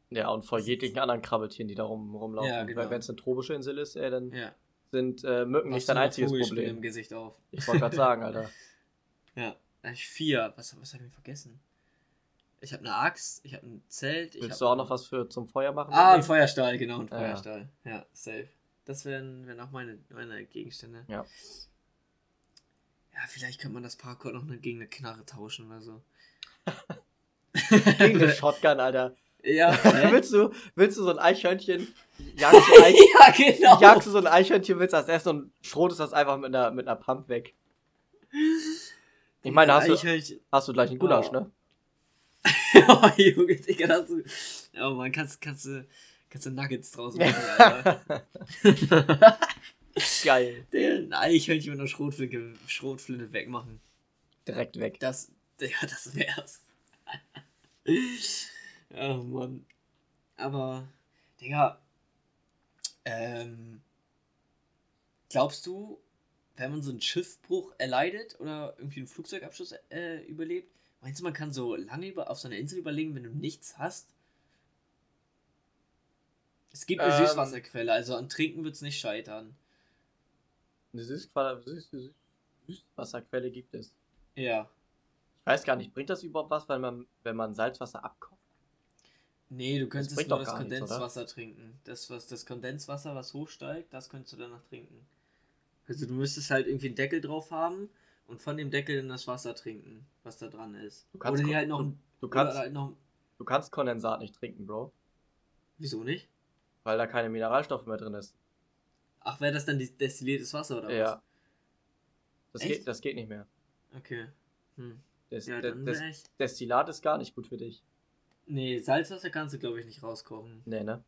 Ja, und vor jeglichen anderen Krabbeltieren, die da rum, rumlaufen. Ja, genau. Weil wenn es eine tropische Insel ist, ey, dann Ja. sind äh, Mücken nicht Machst dein einziges Vogelspinne im Problem. Gesicht auf. Ich wollte gerade sagen, Alter. Ja, ich vier. Was, was habe ich vergessen? Ich habe eine Axt, ich habe ein Zelt. Ich Willst du auch noch was für zum Feuer machen? Ah, ein? Feuerstahl, genau, ein Ja. Feuerstahl. Ja, safe. Das wären, wären auch meine, meine Gegenstände. Ja. Ja, vielleicht könnte man das Parkour noch ne- gegen eine Knarre tauschen oder so. Gegen eine Shotgun, Alter. ja, willst, du, willst du so ein Eichhörnchen, jagst du, Eich, ja, genau. jagst du so ein Eichhörnchen, willst das essen und schrotest das einfach mit einer, mit einer Pump weg. Ich meine, hast du, hast du gleich einen Gulasch, Oh. ne? oh, Junge, Digga, das du. Oh man, kannst, kannst du. Kannst du Nuggets draus machen, Alter. Geil. Den Eichhörnchen mit einer Schrotflinte, Schrotflinte wegmachen. Direkt weg. Das, ja, das wär's. oh Mann. Aber, Digga, ähm, glaubst du, wenn man so einen Schiffbruch erleidet oder irgendwie einen Flugzeugabschuss äh, überlebt, meinst du, man kann so lange über, auf so einer Insel überlegen, wenn du nichts hast? Es gibt eine Ähm. Süßwasserquelle, also an Trinken wird's nicht scheitern. Eine Süßwasserquelle gibt es. Ja. Ich weiß gar nicht, bringt das überhaupt was, wenn man, wenn man Salzwasser abkocht? Nee, du könntest bringt nur das gar nichts? Kondenswasser trinken. Das, was, das Kondenswasser, was hochsteigt, das könntest du danach trinken. Also du müsstest halt irgendwie einen Deckel drauf haben und von dem Deckel dann das Wasser trinken, was da dran ist. Du kannst halt noch Du kannst, halt noch. du kannst Kondensat nicht trinken, Bro. Wieso nicht? Weil da keine Mineralstoffe mehr drin ist. Ach, wäre das dann destilliertes Wasser oder Ja. Das Echt? geht, das geht nicht mehr. was? Okay. Hm. Das, Ja, das, dann das ich. Destillat ist gar nicht gut für dich. Nee, Salzwasser kannst du, glaube ich, nicht rauskochen. Nee, ne?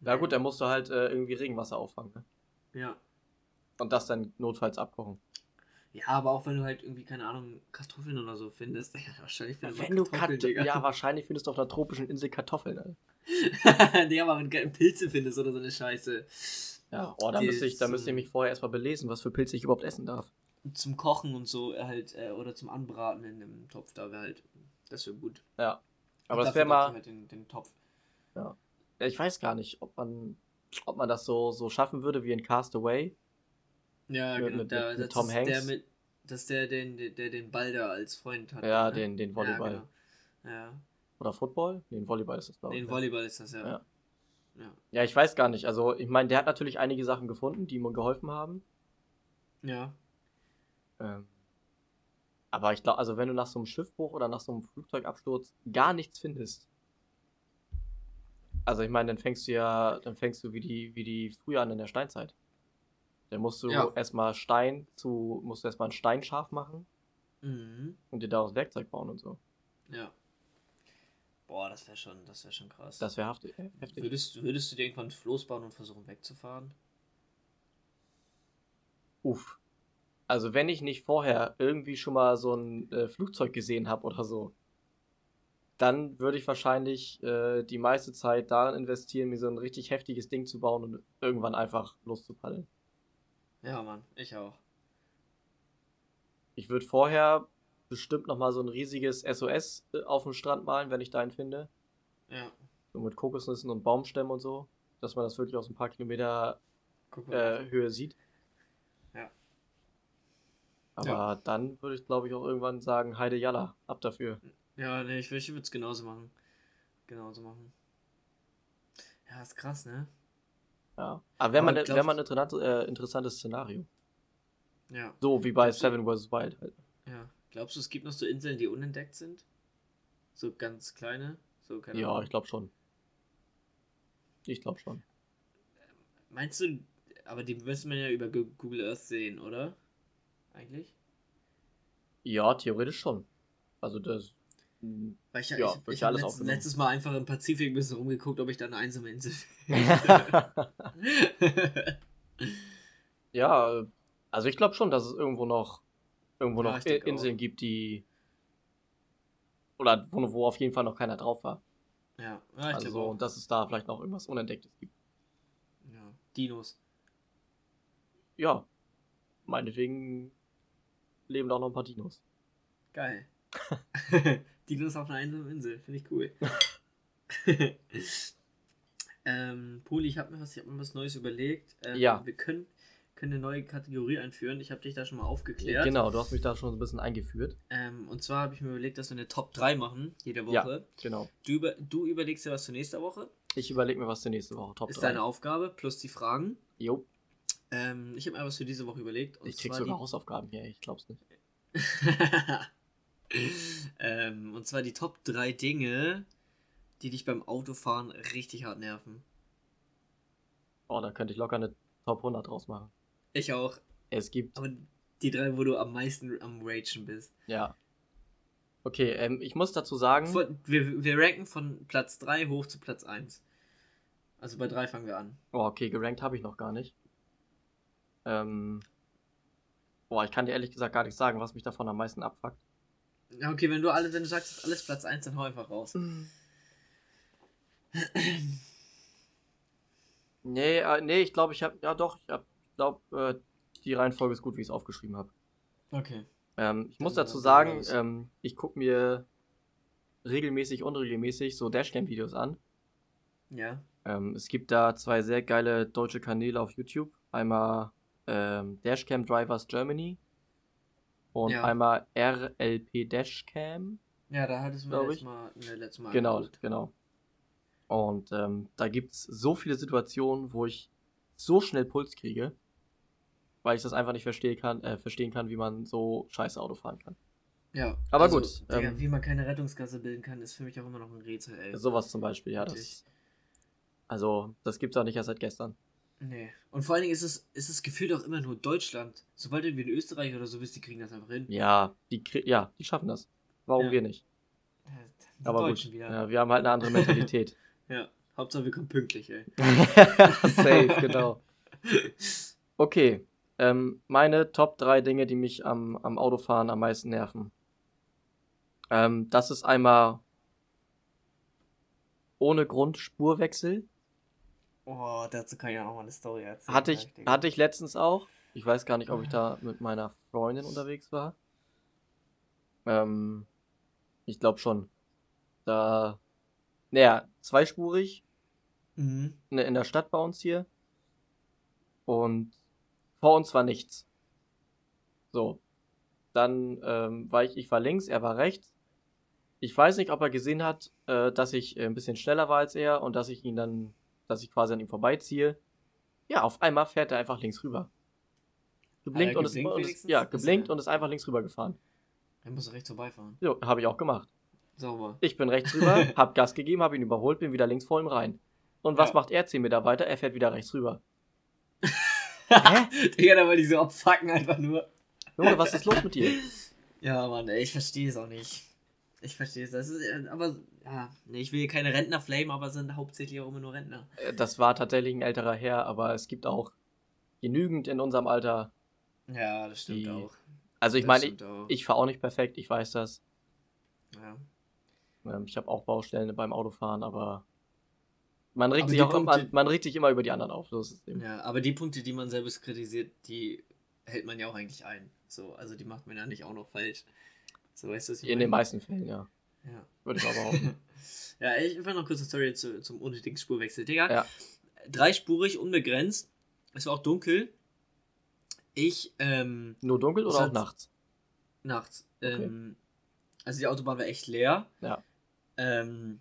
Na gut, dann musst du halt äh, irgendwie Regenwasser auffangen. Ne? Ja. Und das dann notfalls abkochen. Ja, aber auch wenn du halt irgendwie, keine Ahnung, Kartoffeln oder so findest. Ja, wahrscheinlich findet man Wenn du Kartoffeln, Kat Digga. Ja, wahrscheinlich findest du auf einer tropischen Insel Kartoffeln. Ne? nee, aber wenn du keine Pilze findest oder so eine Scheiße. Ja, oh, da müsste ich, da müsste ich mich vorher erstmal belesen, was für Pilze ich überhaupt essen darf. Zum Kochen und so halt, äh, oder zum Anbraten in einem Topf, da wäre halt, das wäre gut. Ja. Aber das Dafür wäre mal. Halt den, den Topf. Ja, ich weiß gar nicht, ob man, ob man das so, so schaffen würde wie in Castaway. Ja, Mit- genau. mit- der, mit- das Tom Hanks. Der mit, das ist der, den, der, der den Ball da als Freund hat. Ja, ne? den, den Volleyball. Ja, genau. ja. Oder Football? Nee, ein Volleyball ist das, glaube ich. den ne? Volleyball ist das ja. Ja. Ja. Ja, ich weiß gar nicht. Also, ich meine, der hat natürlich einige Sachen gefunden, die ihm geholfen haben. ja. Ähm, aber ich glaube, also wenn du nach so einem Schiffbruch oder nach so einem Flugzeugabsturz gar nichts findest, also ich meine, dann fängst du ja, dann fängst du wie die, wie die früher an in der Steinzeit. Dann musst du Ja. erstmal Stein zu, musst du erstmal einen Stein scharf machen Mhm. und dir daraus Werkzeug bauen und so. Ja. Boah, das wäre schon, das wäre schon krass. Das wäre heftig. äh, heftig. würdest, würdest du dir irgendwann ein Floß bauen und versuchen wegzufahren? Uff. Also wenn ich nicht vorher irgendwie schon mal so ein äh, Flugzeug gesehen habe oder so, dann würde ich wahrscheinlich äh, die meiste Zeit darin investieren, mir so ein richtig heftiges Ding zu bauen und irgendwann einfach loszupaddeln. Ja, Mann, ich auch. Ich würde vorher bestimmt noch mal so ein riesiges SOS äh, auf dem Strand malen, wenn ich da einen finde. Ja. So mit Kokosnüssen und Baumstämmen und so, dass man das wirklich aus ein paar Kilometer äh, Höhe sieht. Ja. Aber dann würde ich, glaube ich, auch irgendwann sagen, Heide Jalla, ab dafür. Ja, nee, ich, ich würde es genauso machen. Genauso machen. Ja, ist krass, ne? Ja. Aber wäre mal, ne- glaubst- wär mal ein äh, interessantes Szenario. Ja. So wie bei Glaubst du- Seven vs. Wild halt. Ja. Glaubst du, es gibt noch so Inseln, die unentdeckt sind? So ganz kleine? So, keine Ja, Ahnung. ich glaube schon. Ich glaube schon. Meinst du, aber die müsste man ja über Google Earth sehen, oder? Eigentlich? Ja, theoretisch schon. Also das. Weil ich, Ja, ich, wird ich ja habe letzt, letztes Mal einfach im Pazifik ein bisschen rumgeguckt, ob ich da eine einsame Insel ja, äh, also ich glaube schon, dass es irgendwo noch irgendwo Ja, noch ich Inseln gibt, die oder wo, wo auf jeden Fall noch keiner drauf war. ja, ja, ich also auch. und dass es da vielleicht noch irgendwas Unentdecktes gibt. Ja. Dinos. Ja, meinetwegen leben da auch noch ein paar Dinos. Geil. Dinos auf einer einsamen Insel, finde ich cool. ähm, Poli, ich habe mir, was- ich hab mir was Neues überlegt. Ähm, Ja. Wir können, können eine neue Kategorie einführen. Ich habe dich da schon mal aufgeklärt. Genau, du hast mich da schon so ein bisschen eingeführt. Ähm, und zwar habe ich mir überlegt, dass wir eine Top 3 machen, jede Ja. Woche. Genau. Du, über, du überlegst dir was für nächste Woche. Ich überlege mir was für nächste Woche. Top ist 3. deine Aufgabe, plus die Fragen. Jo, Ähm, ich habe mir was für diese Woche überlegt. Und ich krieg zwar sogar die- Hausaufgaben hier, ich glaub's nicht. ähm, und zwar die Top 3 Dinge, die dich beim Autofahren richtig hart nerven. Oh, da könnte ich locker eine Top 100 draus machen. Ich auch. Es gibt, Aber die drei, wo du am meisten am Ragen bist. ja. Okay, ähm, ich muss dazu sagen, Von- Wir, wir ranken von Platz 3 hoch zu Platz 1. Also bei 3 fangen wir an. oh, okay, gerankt habe ich noch gar nicht. Ähm, boah, ich kann dir ehrlich gesagt gar nicht sagen, was mich davon am meisten abfuckt. Ja, okay, wenn du alle, wenn du sagst, ist alles Platz 1, dann hau einfach raus. Nee, äh, nee, ich glaube, ich habe, ja doch, ich, hab- glaube, äh, die Reihenfolge ist gut, wie ich es aufgeschrieben habe. Okay. Ähm, ich muss Dann- dazu dann sagen, ähm, ich gucke mir regelmäßig, unregelmäßig so Dashcam-Videos an. Ja. Ähm, es gibt da zwei sehr geile deutsche Kanäle auf YouTube. Einmal ähm, Dashcam Drivers Germany und Ja. einmal RLP Dashcam. Ja, da hattest du mir letztes. Mal, ne, letztes Mal Genau, angeguckt. genau. Und ähm, da gibt es so viele Situationen, wo ich so schnell Puls kriege, weil ich das einfach nicht verstehen kann, äh, verstehen kann, wie man so scheiße Auto fahren kann. Ja. Aber also, gut, Digga, ähm, wie man keine Rettungsgasse bilden kann, ist für mich auch immer noch ein Rätsel, ey. Sowas zum Beispiel, ja. Das, also, das gibt's auch nicht erst seit gestern. Nee. Und vor allen Dingen ist es, ist es gefühlt auch immer nur Deutschland. Sobald du wie in Österreich oder so bist, die kriegen das einfach hin. Ja, die, ja, die schaffen das. Warum Ja. wir nicht? Ja, Aber Deutschen gut, wieder. ja, wir haben halt eine andere Mentalität. Ja. Hauptsache wir kommen pünktlich, ey. Safe, genau. Okay, ähm, meine Top 3 Dinge, die mich am, am Autofahren am meisten nerven. Ähm, das ist einmal ohne Grund Spurwechsel. Oh, dazu kann ich auch noch mal eine Story erzählen. Hatte ich, Digga. hatte ich letztens auch. Ich weiß gar nicht, ob ich da mit meiner Freundin unterwegs war. Ähm, ich glaube schon. Da, naja, zweispurig Mhm. in, in der Stadt bei uns hier. Und vor uns war nichts. So. Dann ähm, war ich, ich war links, er war rechts. Ich weiß nicht, ob er gesehen hat, äh, dass ich äh, ein bisschen schneller war als er und dass ich ihn dann, dass ich quasi an ihm vorbeiziehe. Ja, auf einmal fährt er einfach links rüber. Geblinkt er und ist, geblinkt und ist ja, Ist geblinkt er- und ist einfach links rüber gefahren. Er muss rechts vorbeifahren. Jo, habe ich auch gemacht. Sauber. Ich bin rechts rüber, hab Gas gegeben, hab ihn überholt, bin wieder links vor ihm rein. Und was Ja. macht er 10 Meter weiter? Er fährt wieder rechts rüber. Digga, da wollte ich so abfucken einfach nur. Junge, was ist los mit dir? Ja, Mann, ey, ich verstehe es auch nicht. Ich verstehe es. Das ist, äh, aber, ja, ich will hier keine Rentner flamen, aber es sind hauptsächlich auch immer nur Rentner. Äh, Das war tatsächlich ein älterer Herr, aber es gibt auch genügend in unserem Alter. Ja, das stimmt Die- auch. Also ich meine, ich, ich fahre auch nicht perfekt, ich weiß das. ja. Ähm, Ich habe auch Baustellen beim Autofahren, aber man regt, Aber sich auch, man, Punkte- man regt sich immer über die anderen auf. So ja, aber die Punkte, die man selbst kritisiert, die hält man ja auch eigentlich ein. So, also die macht man ja nicht auch noch falsch. So, weißt du, was ich In den meisten Fällen, ja. Ja. Würde ich mal behaupten. Ja, ich will noch kurz eine Story zu, zum unnötigen Spurwechsel. Digga, Ja. dreispurig, unbegrenzt. Es war auch dunkel. Ich, ähm, Nur dunkel oder auch nachts? nachts. Okay. Ähm, also die Autobahn war echt leer. Ja. Ähm,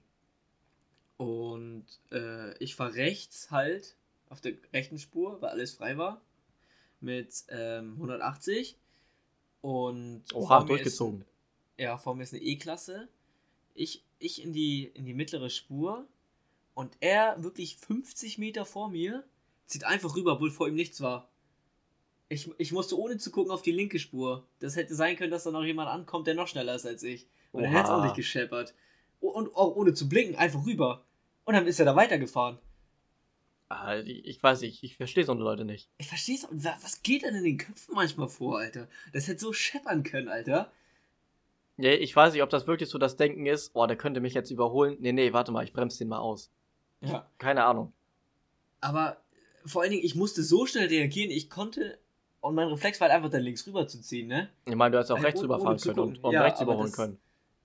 und äh, ich war rechts halt auf der rechten Spur, weil alles frei war. Mit ähm, 180. Und Oha, mir durchgezogen. Ist, ja, vor mir ist eine E-Klasse. Ich, ich in, die, in die mittlere Spur. Und er wirklich 50 Meter vor mir zieht einfach rüber, obwohl vor ihm nichts war. Ich, ich musste ohne zu gucken auf die linke Spur. Das hätte sein können, dass da noch jemand ankommt, der noch schneller ist als ich. Und er hätte es auch nicht gescheppert. Und auch ohne zu blinken, einfach rüber. Und dann ist er da weitergefahren. Ah, ich, weiß nicht, ich verstehe so eine Leute nicht. Ich versteh's auch. wa- Was geht denn in den Köpfen manchmal vor, Alter? Das hätte so scheppern können, Alter. Ja, ich weiß nicht, ob das wirklich so das Denken ist, oh, der könnte mich jetzt überholen. Nee, nee, warte mal, ich bremse den mal aus. Ja. Keine Ahnung. Aber vor allen Dingen, ich musste so schnell reagieren, ich konnte. Und mein Reflex war halt einfach dann links rüber zu ziehen, ne? Ich meine, du hättest auch Also rechts rüberfahren können und, und Ja, rechts überholen das- können.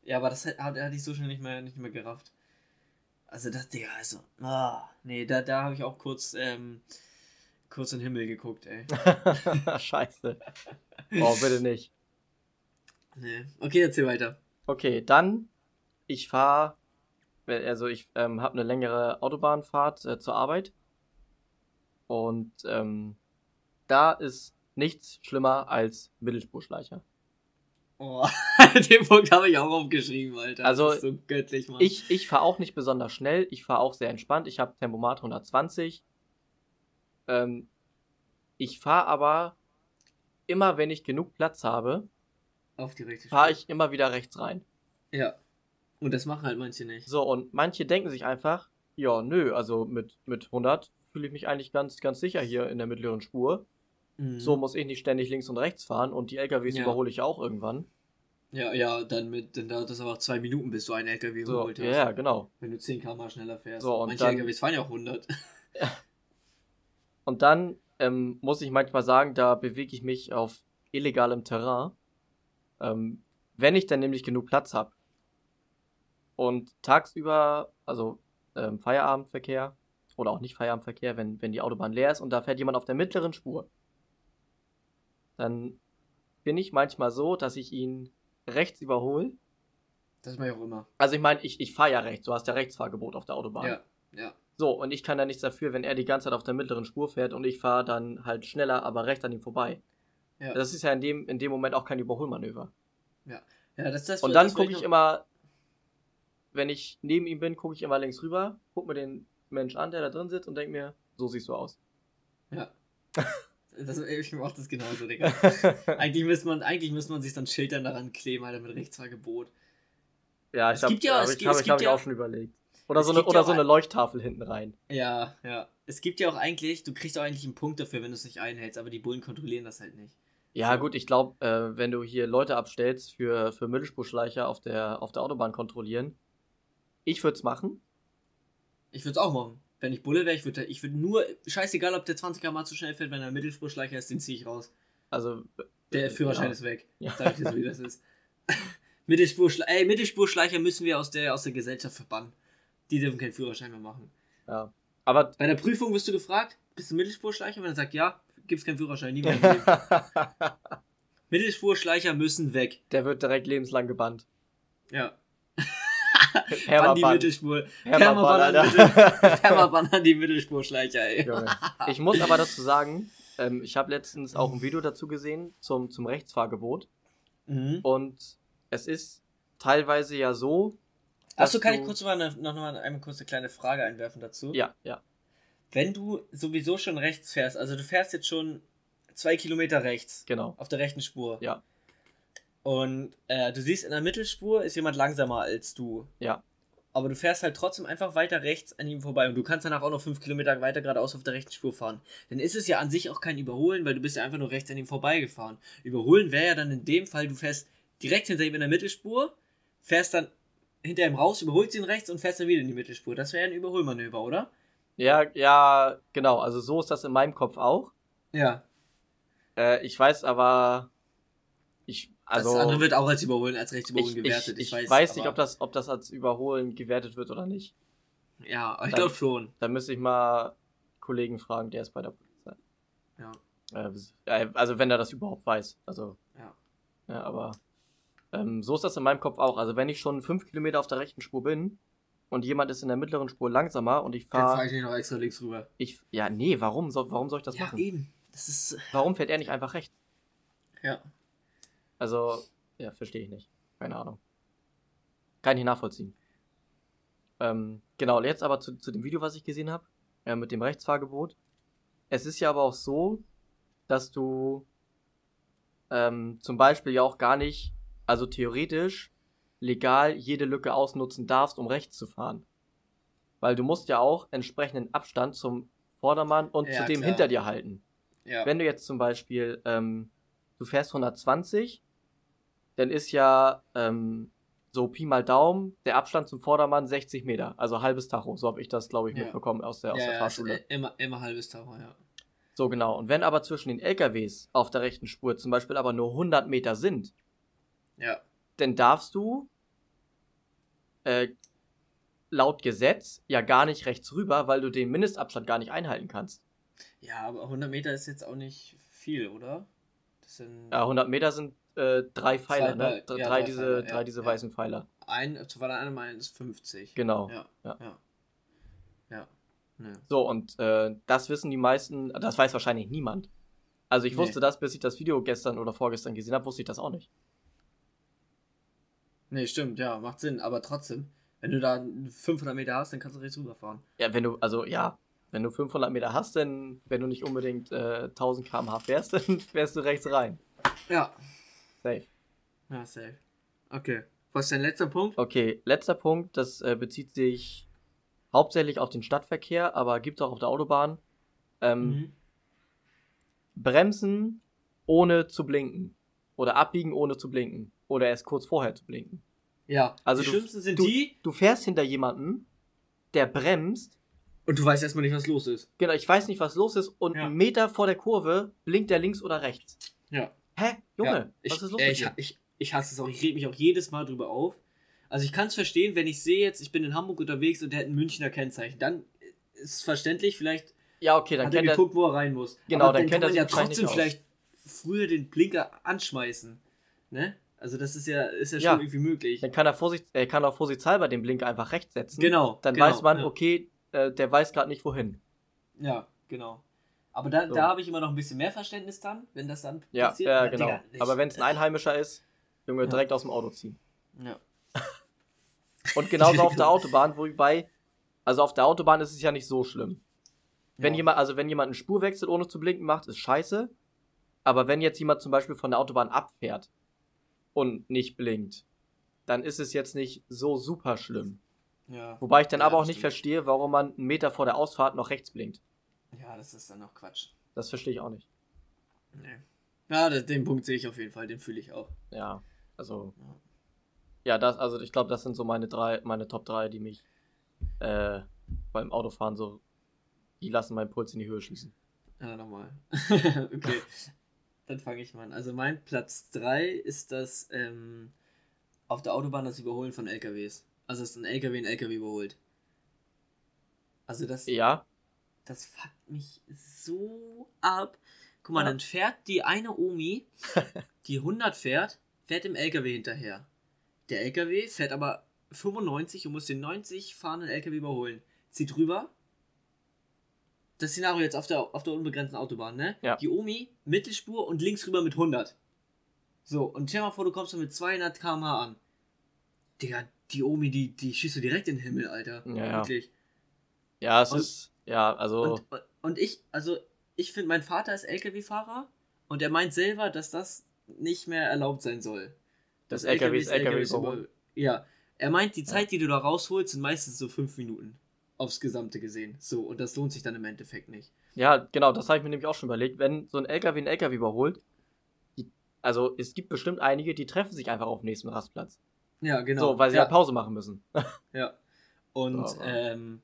Ja, aber das hat- hatte ich so schnell nicht mehr, nicht mehr gerafft. Also das, Digga, also. Ah, nee, da, da habe ich auch kurz, ähm, kurz in den Himmel geguckt, ey. Scheiße. Oh, bitte nicht. Nee. Okay, erzähl weiter. Okay, dann, ich fahre, also ich ähm, habe eine längere Autobahnfahrt äh, zur Arbeit. Und ähm, da ist nichts schlimmer als Mittelspurschleicher. Oh, den Punkt habe ich auch aufgeschrieben, Alter. Also, so göttlich, Mann. Ich, ich fahre auch nicht besonders schnell, ich fahre auch sehr entspannt. Ich habe Tempomat 120. Ähm, ich fahre aber immer, wenn ich genug Platz habe, Auf die rechte fahre Spur. ich immer wieder rechts rein. Ja. Und das machen halt manche nicht. So, und manche denken sich einfach, ja, nö, also mit, mit 100 fühle ich mich eigentlich ganz, ganz sicher hier in der mittleren Spur. Mhm. So muss ich nicht ständig links und rechts fahren und die LKWs Ja. überhole ich auch irgendwann. Ja, ja, dann mit, dann dauert das aber auch zwei Minuten, bis du einen LKW überholt ja, hast. ja, genau. Wenn du 10 km schneller fährst. So, und Manche dann- LKWs fahren ja auch 100. Und dann ähm, muss ich manchmal sagen, da bewege ich mich auf illegalem Terrain. Ähm, wenn ich dann nämlich genug Platz habe. Und tagsüber, also ähm, Feierabendverkehr oder auch nicht Feierabendverkehr, wenn, wenn die Autobahn leer ist und da fährt jemand auf der mittleren Spur, dann bin ich manchmal so, dass ich ihn rechts überhole. Das mache ich auch immer. Also ich meine, ich, ich fahre ja rechts, du hast ja Rechtsfahrgebot auf der Autobahn. Ja, ja. So, und ich kann da nichts dafür, wenn er die ganze Zeit auf der mittleren Spur fährt und ich fahre dann halt schneller, aber rechts an ihm vorbei. Ja, Das ist ja in dem, in dem Moment auch kein Überholmanöver. ja das, das Und dann gucke ich immer, wenn ich neben ihm bin, gucke ich immer links rüber, guck mir den Mensch an, der da drin sitzt und denk mir, so siehst du aus. Ja. Das, ich mach das genauso, Digga. eigentlich müsste man, eigentlich müsste man sich dann Schildern daran kleben, Alter, mit Rechtsfahrgebot. ja, ich Es hab, gibt ja- hab ich, hab ich, hab gibt ich ja- auch schon überlegt. Oder so eine, oder ja so eine ein- Leuchttafel hinten rein. Ja, ja. Es gibt ja auch eigentlich, du kriegst auch eigentlich einen Punkt dafür, wenn du es nicht einhältst, aber die Bullen kontrollieren das halt nicht. Ja, gut, ich glaube, äh, wenn du hier Leute abstellst für, für Mittelspurschleicher auf der, auf der Autobahn kontrollieren, ich würde es machen. Ich würde es auch machen. Wenn ich Bulle wäre, ich würde ich würd nur, scheißegal, ob der 20 km zu schnell fährt, wenn er ein Mittelspurschleicher ist, den ziehe ich raus. Also, Der äh, Führerschein ja. ist weg. Ja. Sag ich dir so, wie das ist. Mittelspurschle ey, Mittelspurschleicher müssen wir aus der, aus der Gesellschaft verbannen. Die dürfen keinen Führerschein mehr machen. Ja. Aber Bei der Prüfung wirst du gefragt, bist du Mittelspurschleicher? Wenn er sagt ja, gibt's keinen Führerschein, nie Leben. Mittelspurschleicher müssen weg. der wird direkt lebenslang gebannt. Ja. Bann die Permaban. Mittelspur. Permaban, Permaban an die Mittelspurschleicher, ey. Ich muss aber dazu sagen, ähm, ich habe letztens auch ein Video dazu gesehen zum, zum Rechtsfahrgebot. Mhm. Und es ist teilweise ja so. Achso, kann ich kurz mal eine, noch mal eine kurze kleine Frage einwerfen dazu? Ja, ja. Wenn du sowieso schon rechts fährst, also du fährst jetzt schon zwei Kilometer rechts Genau. auf der rechten Spur. Ja. Und äh, du siehst, in der Mittelspur ist jemand langsamer als du. Ja. Aber du fährst halt trotzdem einfach weiter rechts an ihm vorbei und du kannst danach auch noch fünf Kilometer weiter geradeaus auf der rechten Spur fahren. Dann ist es ja an sich auch kein Überholen, weil du bist ja einfach nur rechts an ihm vorbeigefahren. Überholen wäre ja dann in dem Fall, du fährst direkt hinter ihm in der Mittelspur, fährst dann hinter ihm raus, überholst ihn rechts und fährst dann wieder in die Mittelspur. Das wäre ja ein Überholmanöver, oder? Ja, ja, genau. Also so ist das in meinem Kopf auch. Ja. Äh, ich weiß aber. Ich, also. das andere wird auch als Überholen, als Rechtsüberholen ich, gewertet. ich, ich weiß, nicht, aber- ob das, ob das als Überholen gewertet wird oder nicht. Ja, ich Dann- glaube schon. Da müsste ich mal Kollegen fragen, der ist bei der Polizei. Ja. Äh, äh, also wenn er das überhaupt weiß. Also. Ja. Ja, aber ähm, so ist das in meinem Kopf auch. Also wenn ich schon fünf Kilometer auf der rechten Spur bin und jemand ist in der mittleren Spur langsamer und ich Dann fahre fahre. ich nicht noch extra links rüber. Ich, ja, nee, warum soll, warum soll ich das ja, machen? eben. Das ist. Warum fährt er nicht einfach rechts? Ja. Also, ja, verstehe ich nicht. Keine Ahnung. Kann ich nachvollziehen. Ähm, genau, jetzt aber zu, zu dem Video, was ich gesehen habe, äh, mit dem Rechtsfahrgebot. es ist ja aber auch so, dass du ähm, zum Beispiel ja auch gar nicht, also theoretisch legal jede Lücke ausnutzen darfst, um rechts zu fahren. Weil du musst ja auch entsprechenden Abstand zum Vordermann und Ja, zu dem klar. hinter dir halten. Ja. Wenn du jetzt zum Beispiel, ähm, du fährst 120, dann ist ja ähm, so Pi mal Daumen der Abstand zum Vordermann 60 Meter, also halbes Tacho. So habe ich das, glaube ich, Ja. mitbekommen aus der, aus der Fahrschule. ist immer, immer halbes Taucher, ja. So genau. Und wenn aber zwischen den LKWs auf der rechten Spur zum Beispiel aber nur 100 Meter sind, Ja. dann darfst du äh, laut Gesetz ja gar nicht rechts rüber, weil du den Mindestabstand gar nicht einhalten kannst. Ja, aber 100 Meter ist jetzt auch nicht viel, oder? Das sind Ja, 100 Meter sind äh, drei Pfeiler, ne? Pfeil- Drei, ja, drei drei diese, Pfeiler, drei ja, diese ja. weißen Pfeiler. ein, zu einer meinen ist 50. Genau. Ja. Ja. Ja. Ja. Ne. So, und äh, das wissen die meisten, das weiß wahrscheinlich niemand. Also ich Nee. wusste das, bis ich das Video gestern oder vorgestern gesehen habe, wusste ich das auch nicht. Nee, stimmt, ja, macht Sinn, aber trotzdem, wenn du da 500 Meter hast, dann kannst du rechts rüberfahren. Ja, wenn du, also ja, wenn du 500 Meter hast, dann, wenn du nicht unbedingt äh, 1000 km/h fährst, dann fährst du rechts rein. Ja. Safe. Ja, safe. Okay. Was ist dein letzter Punkt? Okay, letzter Punkt, das äh, bezieht sich hauptsächlich auf den Stadtverkehr, aber gibt es auch auf der Autobahn. Ähm, Mhm. Bremsen ohne zu blinken. Oder abbiegen ohne zu blinken. Oder erst kurz vorher zu blinken. Ja, Also die du- schlimmsten sind du- die Du fährst hinter jemanden, der bremst. und du weißt erstmal nicht, was los ist. Genau, ich weiß nicht, was los ist. Und Ja. einen Meter vor der Kurve blinkt der links oder rechts. Ja. Hä? Junge, ja, ich, was ist los äh, mit ich, dir? ich, ich hasse es auch. Ich rede mich auch jedes Mal drüber auf. Also ich kann es verstehen, wenn ich sehe jetzt, ich bin in Hamburg unterwegs und der hat ein Münchner Kennzeichen. Dann ist es verständlich, vielleicht Ja, okay, dann hat er geguckt, wo er rein muss. Genau, Aber dann kann kennt er man ja trotzdem vielleicht früher den Blinker anschmeißen. Ne? Also das ist ja, ist ja, Ja. schon irgendwie möglich. Dann kann er, Vorsicht, er kann auch vorsichtshalber den Blinker einfach rechts setzen. Genau. Dann genau, weiß man, ja. okay, äh, der weiß gerade nicht wohin. Ja, genau. Aber da, So. da habe ich immer noch ein bisschen mehr Verständnis dann, wenn das dann Ja, passiert. ja Aber, genau. Digga, ich- Aber wenn es ein Einheimischer ist, Junge, direkt aus dem Auto ziehen. Ja. Und genauso auf der Autobahn, wobei, also auf der Autobahn ist es ja nicht so schlimm. Wenn jemand, also wenn jemand einen Spurwechsel ohne zu blinken macht, ist scheiße. Aber wenn jetzt jemand zum Beispiel von der Autobahn abfährt und nicht blinkt, dann ist es jetzt nicht so super schlimm. Ja. Wobei ich dann Ja, aber auch nicht stimmt. verstehe, warum man einen Meter vor der Ausfahrt noch rechts blinkt. ja, das ist dann auch Quatsch. Das verstehe ich auch nicht. Nee. Ja, den Punkt sehe ich auf jeden Fall, den fühle ich auch. Ja, also. Ja. Ja, das, also ich glaube, das sind so meine drei, meine Top 3, die mich äh, beim Autofahren so, die lassen meinen Puls in die Höhe schießen. Ja, nochmal. okay. Dann fange ich mal an. Also mein Platz 3 ist das ähm, auf der Autobahn das Überholen von LKWs. Also dass ein LKW ein LKW überholt. Also das, Ja, das fuckt mich so ab. Guck mal, Ja. dann fährt die eine Omi, die 100 fährt, fährt dem LKW hinterher. Der LKW fährt aber 95 und muss den 90 fahrenden LKW überholen. Zieht rüber. Das Szenario jetzt auf der, auf der unbegrenzten Autobahn, ne? Ja. Die Omi, Mittelspur und links rüber mit 100. So, und stell mal vor, du kommst so mit 200 km/h an. Digga, die Omi, die, die schießt du direkt in den Himmel, Alter. Ja, ja. Wirklich. ja, es Und- ist, ja, also, Und, und ich, also, ich finde, mein Vater ist LKW-Fahrer und er meint selber, dass das nicht mehr erlaubt sein soll. das LKWs überholen. über- Ja. Er meint, die Zeit, die du da rausholst, sind meistens so fünf Minuten. Aufs Gesamte gesehen. So, und das lohnt sich dann im Endeffekt nicht. Ja, genau, das habe ich mir nämlich auch schon überlegt. Wenn so ein LKW einen LKW überholt, die, also es gibt bestimmt einige, die treffen sich einfach auf dem nächsten Rastplatz. Ja, genau. So, weil sie ja, halt Pause machen müssen. Ja. Und So, ähm,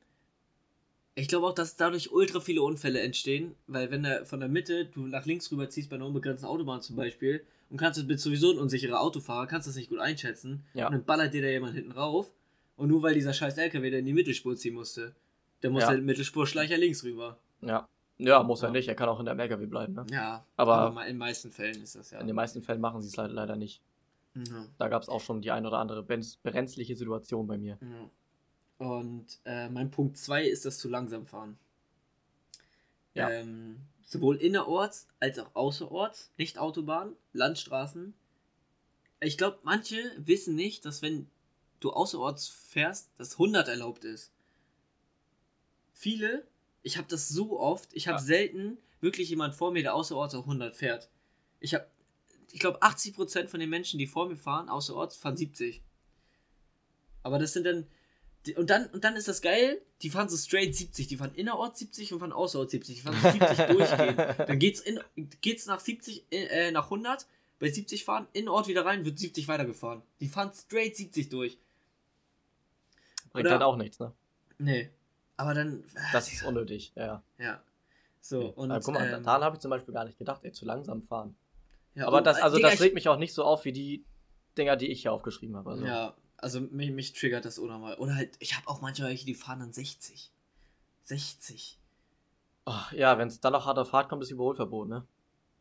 ich glaube auch, dass dadurch ultra viele Unfälle entstehen, weil wenn du von der Mitte du nach links rüber ziehst bei einer unbegrenzten Autobahn zum Beispiel und kannst du bist sowieso ein unsicherer Autofahrer, kannst das nicht gut einschätzen Ja. und dann ballert dir da jemand hinten rauf und nur weil dieser scheiß LKW da in die Mittelspur ziehen musste, der muss Ja. der Mittelspurschleicher links rüber. Ja. Ja, muss er Ja. nicht, er kann auch in der LKW bleiben, ne? Ja, Aber- ma- in den meisten Fällen ist das ja. In den meisten Fällen machen sie es leider, leider nicht. Ja. Da gab es auch schon die ein oder andere brenzliche Situation bei mir. Ja. Und äh, mein Punkt 2 ist das zu langsam fahren. Ja. Ähm, sowohl innerorts als auch außerorts, nicht Autobahn, Landstraßen. Ich glaube, manche wissen nicht, dass wenn du außerorts fährst, dass 100 erlaubt ist. Viele Ich habe das so oft. Ich habe Ja. selten wirklich jemand vor mir, der außerorts auch 100 fährt. Ich habe, ich glaube, 80% von den Menschen, die vor mir fahren, außerorts, fahren 70. Aber das sind dann. Und dann, und dann ist das geil, die fahren so straight 70. Die fahren innerorts 70 und fahren außerorts 70. Die fahren so 70 durchgehen. Dann geht's, in, geht's nach 70, äh, nach 100, bei 70 fahren, in Ort wieder rein, wird 70 weitergefahren. Die fahren straight 70 durch. Bringt Oder- halt auch nichts, ne? Nee. Aber dann. Das ist unnötig, ja. Ja. So, und. Und, guck mal, ähm, daran habe ich zum Beispiel gar nicht gedacht, ey, zu langsam fahren. ja, Aber und, das, äh, also Digga, das regt mich auch nicht so auf wie die Dinger, die ich hier aufgeschrieben habe. Also. Ja, also mich, mich triggert das unnormal. Oder halt, ich habe auch manchmal welche, die fahren dann 60. 60. Oh, ja, wenn es dann noch hart auf hart kommt, ist Überholverbot, ne?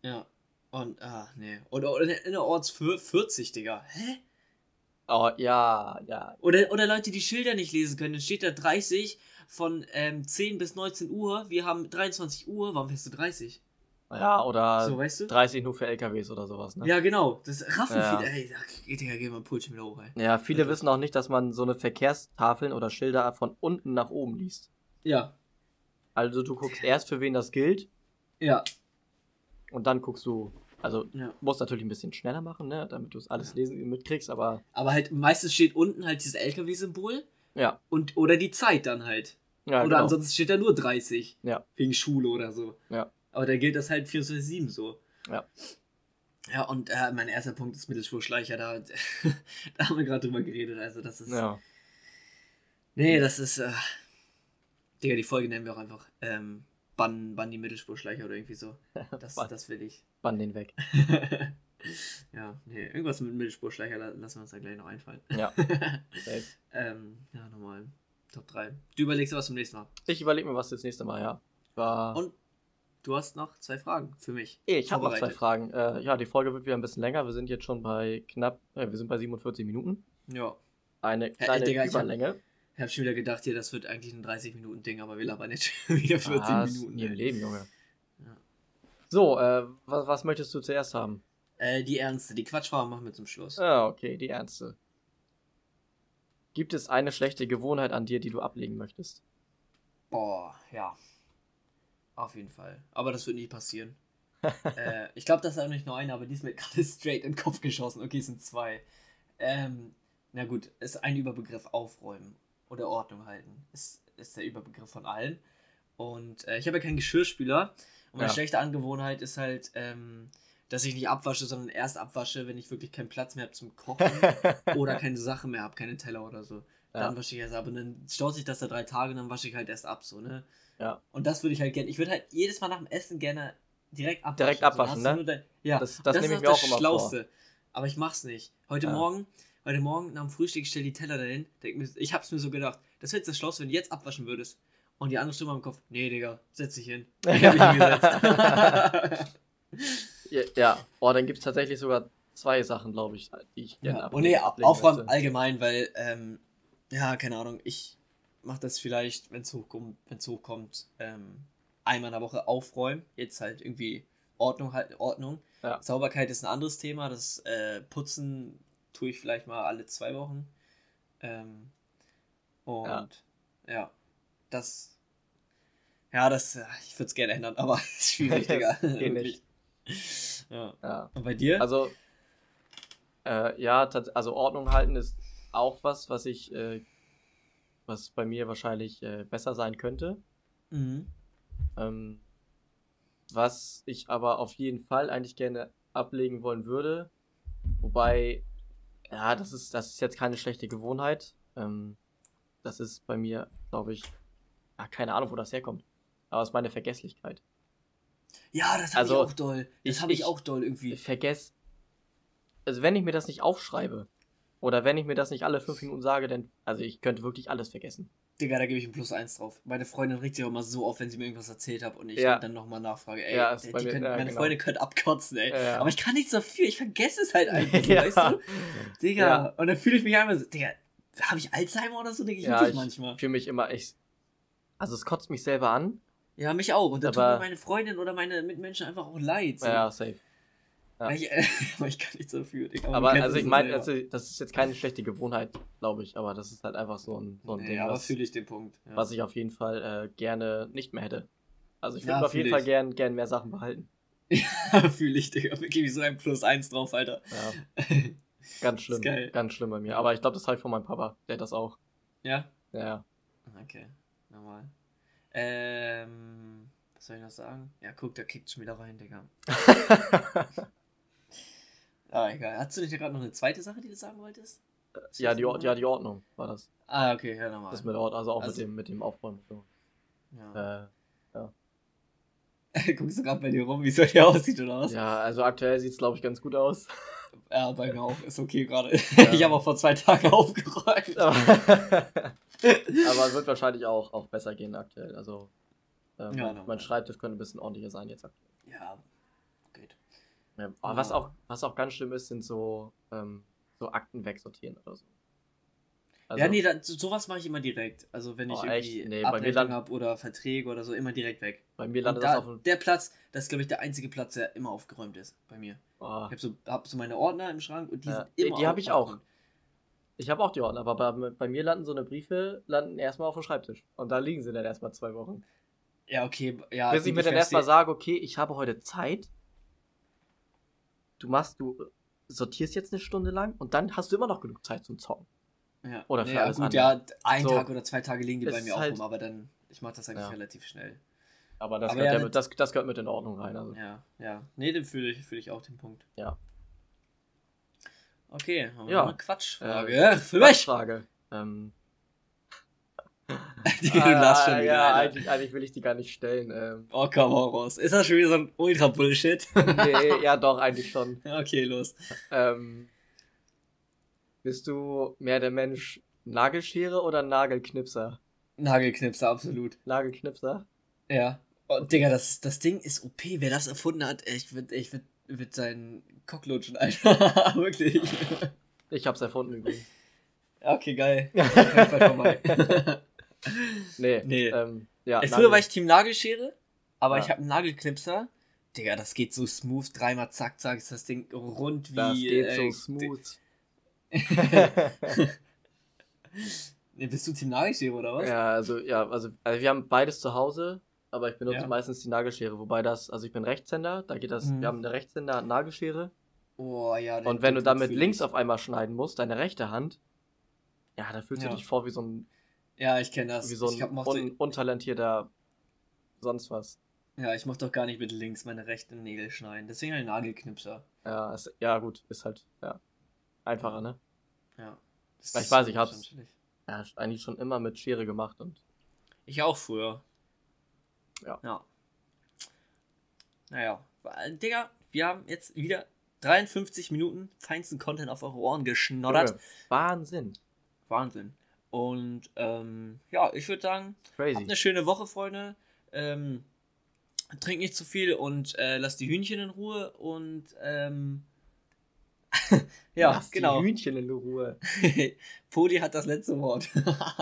Ja. Und, ah, nee. Oder, oder innerorts für 40, Digga. Hä? Oh, ja, ja. Oder, oder Leute, die Schilder nicht lesen können. Dann steht da 30 von ähm, 10 bis 19 Uhr. Wir haben 23 Uhr. Warum fährst du 30? Ja, oder so, weißt du? 30 nur für LKWs oder sowas, ne? Ja, genau. Das raffen Ja. viele. Ey, Digga, geh mal Pulschen wieder hoch, ey. Ja, viele Wirklich. wissen auch nicht, dass man so eine Verkehrstafeln oder Schilder von unten nach oben liest. Ja. Also du guckst erst, für wen das gilt, Ja. und dann guckst du, also Ja. musst natürlich ein bisschen schneller machen, ne, damit du es alles lesen mitkriegst, aber Aber halt, meistens steht unten halt dieses LKW-Symbol. ja. Und, oder die Zeit dann halt. ja oder genau. ansonsten steht da nur 30. Ja. Wegen Schule oder so. Ja. Aber da gilt das halt 24-7 so. Ja. Ja, und äh, mein erster Punkt ist Mittelspurschleicher. Da, da haben wir gerade drüber geredet. Also, das ist. Ja. Nee, das ist. Äh, Digga, die Folge nennen wir auch einfach. Ähm, Bann, Bann die Mittelspurschleicher oder irgendwie so. Das, das will ich. Bann den weg. ja, nee, irgendwas mit Mittelspurschleicher la- lassen wir uns da gleich noch einfallen. Ja. Ähm, ja, nochmal. Top 3. Du überlegst dir was zum nächsten Mal. Ich überlege mir, was das nächste Mal, ja. War Und du hast noch zwei Fragen für mich. ich habe noch zwei. Fragen. Äh, ja, die Folge wird wieder ein bisschen länger. Wir sind jetzt schon bei knapp, äh, wir sind bei 47 Minuten. Ja. Eine kleine Digga, ich hab- Überlänge. Ich habe schon wieder gedacht, hier, das wird eigentlich ein 30-Minuten-Ding, aber wir labern jetzt schon wieder 40 Was? Minuten. Nie im. Leben, Junge. So, äh, was, was möchtest du zuerst haben? Äh, die ernste, die Quatschfragen machen wir zum Schluss. Ah, okay, die ernste. Gibt es eine schlechte Gewohnheit an dir, die du ablegen möchtest? Boah, ja. Auf jeden Fall. Aber das wird nie passieren. äh, ich glaube, das ist auch nicht nur eine, aber die ist mir gerade straight in den Kopf geschossen. Okay, es sind zwei. Ähm, na gut, ist ein Überbegriff aufräumen oder Ordnung halten. Ist, ist der Überbegriff von allen. Und äh, ich habe ja keinen Geschirrspüler. Und meine Ja. schlechte Angewohnheit ist halt, ähm, dass ich nicht abwasche, sondern erst abwasche, wenn ich wirklich keinen Platz mehr habe zum Kochen oder keine Sache mehr habe, keine Teller oder so. Dann Ja. wasche ich erst ab und dann staut sich das da drei Tage und dann wasche ich halt erst ab, so, ne? Ja. Und das würde ich halt gerne. Ich würde halt jedes Mal nach dem Essen gerne direkt abwaschen. Direkt So, abwaschen, du ne? dein- ja, Das- das, das nehme ich auch mir das auch immer vor. Schlauste. Aber ich mach's nicht. Heute Ja. Morgen, heute Morgen nach dem Frühstück ich stell die Teller dahin. Denk mir, ich hab's mir so gedacht. Das wäre jetzt das Schlauste, wenn du jetzt abwaschen würdest. Und die andere Stimme im Kopf, nee, Digga, setz dich hin. Ich hab mich hingesetzt. ja, ja. Oh, dann gibt es tatsächlich sogar zwei Sachen, glaube ich, die ich gerne ja. Und nee, aufräumen möchte. allgemein, weil, ähm, ja, keine Ahnung, ich mache das vielleicht, wenn es hochkommt, wenn's hochkommt ähm, einmal in der Woche aufräumen. Jetzt halt irgendwie Ordnung halt, Ordnung. Ja. Sauberkeit ist ein anderes Thema. Das äh, Putzen tue ich vielleicht mal alle zwei Wochen. Ähm, und Ja. ja. Das. Ja, das, ich würde es gerne ändern, aber es ist schwierig, Digga. Geht. Ja. Ja. Und bei dir? Also, äh, ja, also Ordnung halten ist auch was, was ich, äh, was bei mir wahrscheinlich äh, besser sein könnte. mhm. Ähm, was ich aber auf jeden Fall eigentlich gerne ablegen wollen würde. Wobei, ja, das ist, das ist jetzt keine schlechte Gewohnheit. Ähm, das ist bei mir, glaube ich, ja, keine Ahnung, wo das herkommt. Aber es ist meine Vergesslichkeit. Ja, das habe Also, ich auch doll. Das ich- habe ich ich- auch doll irgendwie. Ich vergesse, also wenn ich mir das nicht aufschreibe, oder wenn ich mir das nicht alle fünf Minuten sage, dann, also ich könnte wirklich alles vergessen. Digga, da gebe ich ein Plus eins drauf. Meine Freundin regt sich auch immer so auf, wenn sie mir irgendwas erzählt hat und ich Ja. dann nochmal nachfrage. Ey, Ja, die mir- können, ja, meine genau. Freundin könnte abkotzen, ey. Ja. Aber ich kann nichts dafür, ich vergesse es halt einfach, Ja. weißt du? Digga, und dann fühle ich mich einfach so, Digga, habe ich Alzheimer oder so? Denke ich Ja, ich manchmal. fühle mich immer echt, also es kotzt mich selber an. Ja, mich auch. Und da tut Aber- mir meine Freundin oder meine Mitmenschen einfach auch leid. So. Ja, safe. Ja. Ich, aber ich kann nicht so viel. Digga. Aber also ich meine, also, das ist jetzt keine schlechte Gewohnheit, glaube ich, aber das ist halt einfach so ein, so ein nee, Ding, aber was, fühle ich den Punkt. Ja. was ich auf jeden Fall äh, gerne nicht mehr hätte. Also ich Ja, würde auf jeden fühl Fall ich. gern, gern mehr Sachen behalten. fühle ich, Digga. Da gebe ich so ein Plus 1 drauf, Alter. Ja, ganz schlimm. Ganz schlimm bei mir. Aber ich glaube, das habe ich von meinem Papa. Der hat das auch. ja? Ja. Okay, normal. Ähm, was soll ich noch sagen? Ja, guck, da kickt schon wieder rein, Digga. Ah, egal. Hast du nicht gerade noch eine zweite Sache, die du sagen wolltest? ja, die, Or- ja, die Ordnung war das. Ah, okay, ja, nochmal. Das mit Ort, also auch Also- mit dem mit dem Aufräumen. So. Ja. Äh, Guckst du gerade bei dir rum, wie es bei dir aussieht, oder was? ja, also aktuell sieht es, glaube ich, ganz gut aus. Ja, bei mir auch. Ist okay gerade. Ja. Ich habe auch vor zwei Tagen aufgeräumt. Aber, wird wahrscheinlich auch, auch besser gehen aktuell. Also ähm, Ja, mein- normal. mein Schreibtisch könnte ein bisschen ordentlicher sein jetzt aktuell. Ja, geht. Ja, aber was auch, was auch ganz schlimm ist, sind so, ähm, so Akten wegsortieren oder so. Also, ja, nee, da, so- sowas mache ich immer direkt. Also wenn ich Oh, irgendwie? Nee, Abrechnung habe oder Verträge oder so, immer direkt weg. bei mir landet da, das auf dem. der Platz, das ist glaube ich der einzige Platz, der immer aufgeräumt ist bei mir. Oh, Ich habe so, hab so meine Ordner im Schrank und die Ja, sind die- immer die hab ich auch. Ich habe auch die Ordner, aber bei, bei mir landen so eine Briefe, landen erstmal auf dem Schreibtisch. Und da liegen sie dann erstmal zwei Wochen. Ja, okay. Ja, Bis ich mir dann erstmal sage, okay, ich habe heute Zeit. Du machst, du sortierst jetzt eine Stunde lang und dann hast du immer noch genug Zeit zum Zocken. Ja. Oder für ja, alles gut, andere. ja, ein So. Tag oder zwei Tage liegen die bei mir auch halt- rum, aber dann, ich mache das eigentlich Ja. relativ schnell. Aber das, Aber gehört, ja, ja mit, das, das gehört mit in Ordnung rein. Also. Ja, ja. Nee, den fühle ich, fühl ich auch den Punkt. Ja. Okay, haben wir Ja. noch eine Quatschfrage. Äh, Für mich! Frage. Ähm, Die, du lachst schon ah, wieder, ja, eigentlich, eigentlich will ich die gar nicht stellen. Ähm, Oh, komm auch raus. Ist das schon wieder so ein Ultra-Bullshit? nee, ja, doch, eigentlich schon. okay, los. Ähm, bist du mehr der Mensch Nagelschere oder Nagelknipser? Nagelknipser, absolut. Nagelknipser? Ja. Oh, Digga, das, das Ding ist OP. Wer das erfunden hat, ich würde ich würd, würd seinen Cock lutschen, Alter. Wirklich. Ich hab's erfunden übrigens. Okay, geil. Vorbei. Nee. Nee. Ähm, ja, Ey, Nagel- Früher war ich Team Nagelschere, aber Ja. ich habe einen Nagelknipser. Digga, das geht so smooth. Dreimal zack, zack, ist das Ding rund wie. Das geht äh, so smooth. Nee, bist du Team Nagelschere oder was? ja, also, ja, also, also wir haben beides zu Hause, aber ich benutze Ja. meistens die Nagelschere, wobei das, also ich bin Rechtshänder, da geht das, Mhm. wir haben eine Rechtshänder Nagelschere Oh ja. und wenn du damit links ich. auf einmal schneiden musst, deine rechte Hand, ja, da fühlst Ja. du dich vor wie so ein, Ja, ich kenne das. wie so ich ein hab, mochte, un untalentierter sonst was. ja, ich mochte doch gar nicht mit links meine rechten Nägel schneiden. Deswegen ein Nagelknipser. Ja, ist, ja gut, ist halt, ja, einfacher, ne? Ja. Das Ich ist weiß, ich hab's. Ja, eigentlich schon immer mit Schere gemacht und Ich auch früher. Ja. Ja. Naja. Digga, wir haben jetzt wieder 53 Minuten feinsten Content auf eure Ohren geschnoddert. Wahnsinn. Wahnsinn. Und ähm, ja, ich würde sagen, habt Crazy. eine schöne Woche, Freunde. Ähm, trinkt nicht zu viel und äh, lasst die Hühnchen in Ruhe und ähm, ja, Lass genau. die Hühnchen in Ruhe. Podi hat das letzte Wort.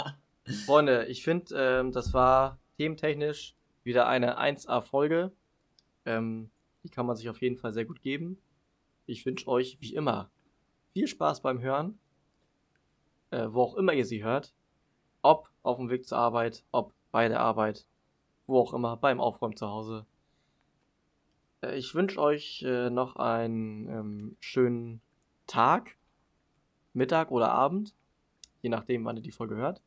Freunde, ich finde, ähm, das war thementechnisch wieder eine 1A-Folge. Ähm, die kann man sich auf jeden Fall sehr gut geben. Ich wünsche euch, wie immer, viel Spaß beim Hören. Äh, wo auch immer ihr sie hört. Ob auf dem Weg zur Arbeit, ob bei der Arbeit, wo auch immer, beim Aufräumen zu Hause. Äh, ich wünsche euch äh, noch einen ähm, schönen Tag, Mittag oder Abend, je nachdem, wann ihr die Folge hört.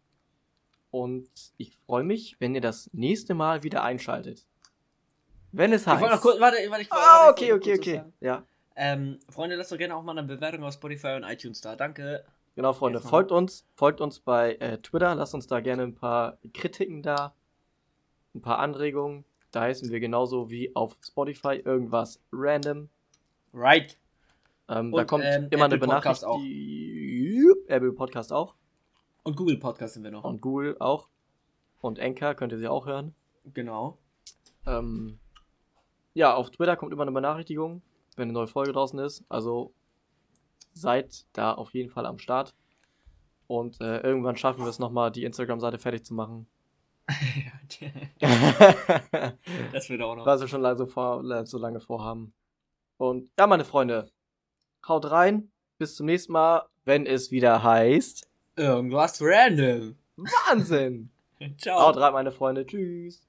Und ich freue mich, wenn ihr das nächste Mal wieder einschaltet. Wenn es Ich wollte noch heißt. kurz, warte, warte, ich Ah, warte, ich okay, wollte okay, okay. sagen. Ja, Ähm, Freunde, lasst doch gerne auch mal eine Bewertung auf Spotify und iTunes da. Danke. genau, Freunde. Folgt uns, folgt uns bei äh, Twitter. Lasst uns da gerne ein paar Kritiken da, ein paar Anregungen. Da heißen wir genauso wie auf Spotify irgendwas random. Right. Ähm, da kommt ähm, immer eine Apple Podcast Benachrichtigung. Apple Podcast auch. Und Google Podcast sind wir noch. Und Google auch. Und Anchor könnt ihr sie auch hören. Genau. Ähm, ja, auf Twitter kommt immer eine Benachrichtigung, wenn eine neue Folge draußen ist. Also seid da auf jeden Fall am Start. Und äh, irgendwann schaffen wir es nochmal, die Instagram-Seite fertig zu machen. das wird auch noch. Was wir schon lange so, vor, so lange vorhaben. Und ja, meine Freunde, haut rein. Bis zum nächsten Mal, wenn es wieder heißt. Irgendwas random. Wahnsinn! Ciao. Haut rein, meine Freunde. Tschüss.